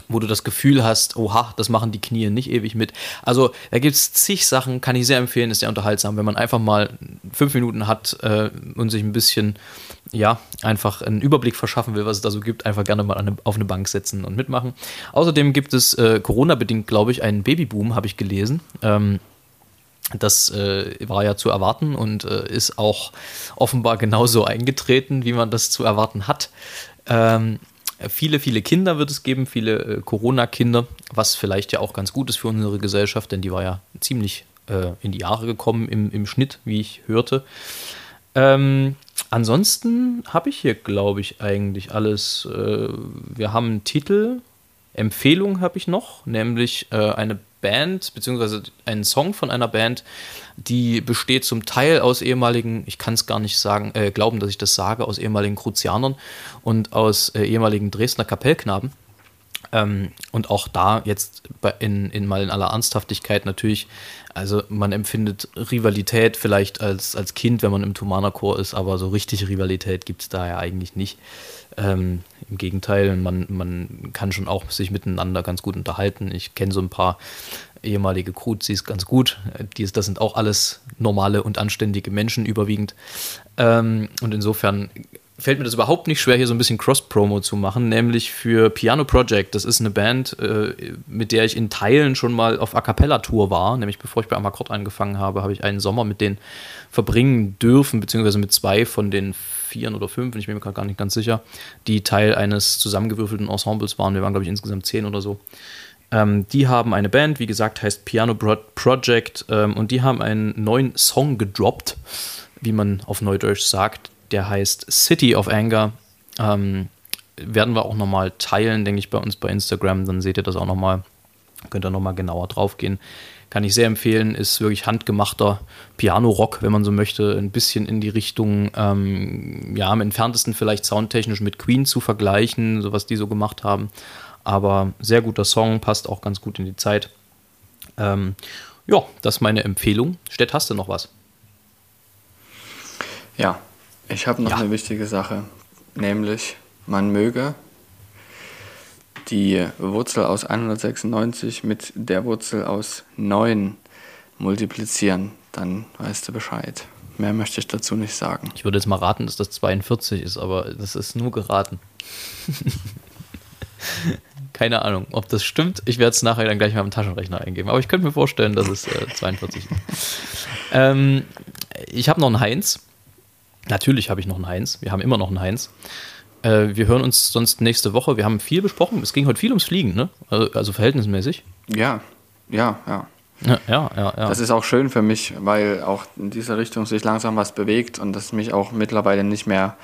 [SPEAKER 2] wo du das Gefühl hast, oha, das machen die Knie nicht ewig mit. Also da gibt es zig Sachen, kann ich sehr empfehlen, ist sehr unterhaltsam, wenn man einfach mal fünf Minuten hat äh, und sich ein bisschen, ja, einfach einen Überblick verschaffen will, was es da so gibt, einfach gerne mal eine, auf eine Bank setzen und mitmachen. Außerdem gibt es äh, Corona-bedingt, glaube ich, einen Babyboom, habe ich gelesen. Ähm, das äh, war ja zu erwarten und äh, ist auch offenbar genauso eingetreten, wie man das zu erwarten hat. Ähm, viele, viele Kinder wird es geben, viele äh, Corona-Kinder, was vielleicht ja auch ganz gut ist für unsere Gesellschaft, denn die war ja ziemlich äh, in die Jahre gekommen im, im Schnitt, wie ich hörte. Ähm, ansonsten habe ich hier, glaube ich, eigentlich alles. Äh, wir haben einen Titel, Empfehlung habe ich noch, nämlich äh, eine Band, beziehungsweise einen Song von einer Band, die besteht zum Teil aus ehemaligen, ich kann es gar nicht sagen, äh, glauben, dass ich das sage, aus ehemaligen Kruzianern und aus äh, ehemaligen Dresdner Kapellknaben. Ähm, und auch da jetzt in, in mal in aller Ernsthaftigkeit natürlich, also man empfindet Rivalität vielleicht als, als Kind, wenn man im Thomaner-Chor ist, aber so richtig Rivalität gibt es da ja eigentlich nicht. Ähm, Im Gegenteil, man, man kann schon auch sich miteinander ganz gut unterhalten. Ich kenne so ein paar ehemalige Kruzis ganz gut. Die, das sind auch alles normale und anständige Menschen überwiegend. Ähm, und insofern fällt mir das überhaupt nicht schwer, hier so ein bisschen Cross-Promo zu machen, nämlich für Piano Project. Das ist eine Band, äh, mit der ich in Teilen schon mal auf A Cappella-Tour war. Nämlich bevor ich bei Amakord angefangen habe, habe ich einen Sommer mit denen verbringen dürfen, beziehungsweise mit zwei von den vier oder fünf, ich bin mir gerade gar nicht ganz sicher, die Teil eines zusammengewürfelten Ensembles waren. Wir waren, glaube ich, insgesamt zehn oder so. Ähm, die haben eine Band, wie gesagt, heißt Piano Pro Project ähm, und die haben einen neuen Song gedroppt, wie man auf Neudeutsch sagt. Der heißt City of Anger. Ähm, werden wir auch nochmal teilen, denke ich, bei uns bei Instagram. Dann seht ihr das auch nochmal. Könnt ihr nochmal genauer drauf gehen. Kann ich sehr empfehlen. Ist wirklich handgemachter Piano-Rock, wenn man so möchte. Ein bisschen in die Richtung, ähm, ja, am entferntesten vielleicht soundtechnisch mit Queen zu vergleichen, so was die so gemacht haben. Aber sehr guter Song, passt auch ganz gut in die Zeit. Ähm, ja, das ist meine Empfehlung. Stett, hast du noch was?
[SPEAKER 3] Ja, ich habe noch
[SPEAKER 2] Ja.
[SPEAKER 3] eine wichtige Sache, nämlich man möge die Wurzel aus 196 mit der Wurzel aus 9 multiplizieren, dann weißt du Bescheid. Mehr möchte ich dazu nicht sagen.
[SPEAKER 2] Ich würde jetzt mal raten, dass das 42 ist, aber das ist nur geraten. [laughs] Keine Ahnung, ob das stimmt. Ich werde es nachher dann gleich mal im Taschenrechner eingeben. Aber ich könnte mir vorstellen, dass es äh, 42 ist. [laughs] ähm, ich habe noch einen Heinz. Natürlich habe ich noch einen Heinz. Wir haben immer noch einen Heinz. Äh, wir hören uns sonst nächste Woche. Wir haben viel besprochen. Es ging heute viel ums Fliegen, ne? Also, also verhältnismäßig.
[SPEAKER 3] Ja, ja, ja.
[SPEAKER 2] Ja, ja, ja. ja.
[SPEAKER 3] Das ist auch schön für mich, weil auch in dieser Richtung sich langsam was bewegt und das mich auch mittlerweile nicht mehr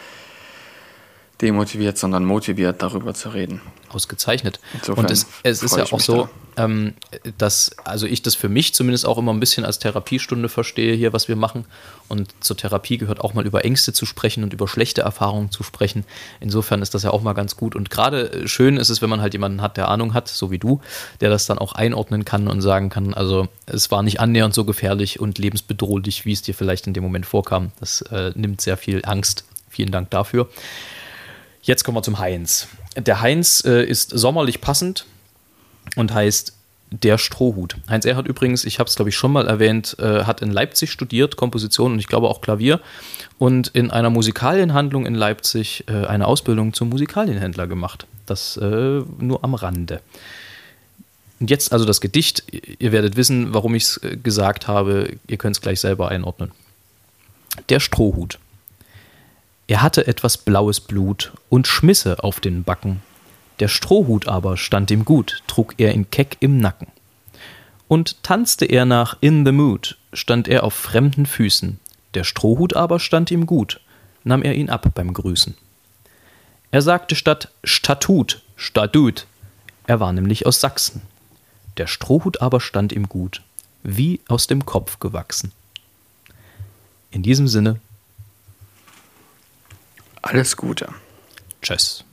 [SPEAKER 3] demotiviert, sondern motiviert, darüber zu reden.
[SPEAKER 2] Ausgezeichnet.
[SPEAKER 3] Insofern
[SPEAKER 2] Und es, es ist ja auch so, ähm, dass, also ich das für mich zumindest auch immer ein bisschen als Therapiestunde verstehe, hier, was wir machen. Und zur Therapie gehört auch mal über Ängste zu sprechen und über schlechte Erfahrungen zu sprechen. Insofern ist das ja auch mal ganz gut. Und gerade äh, schön ist es, wenn man halt jemanden hat, der Ahnung hat, so wie du, der das dann auch einordnen kann und sagen kann, also es war nicht annähernd so gefährlich und lebensbedrohlich, wie es dir vielleicht in dem Moment vorkam. Das äh, nimmt sehr viel Angst. Vielen Dank dafür. Jetzt kommen wir zum Heinz. Der Heinz äh, ist sommerlich passend und heißt Der Strohhut. Heinz Erhardt übrigens, ich habe es glaube ich schon mal erwähnt, äh, hat in Leipzig studiert, Komposition und ich glaube auch Klavier und in einer Musikalienhandlung in Leipzig äh, eine Ausbildung zum Musikalienhändler gemacht. Das äh, nur am Rande. Und jetzt also das Gedicht. Ihr werdet wissen, warum ich es äh, gesagt habe. Ihr könnt es gleich selber einordnen. Der Strohhut. Er hatte etwas blaues Blut und Schmisse auf den Backen. Der Strohhut aber stand ihm gut, trug er ihn keck im Nacken. Und tanzte er nach In the Mood, stand er auf fremden Füßen. Der Strohhut aber stand ihm gut, nahm er ihn ab beim Grüßen. Er sagte statt Statut, Statut, er war nämlich aus Sachsen. Der Strohhut aber stand ihm gut, wie aus dem Kopf gewachsen. In diesem Sinne,
[SPEAKER 3] Alles Gute.
[SPEAKER 2] tschüss.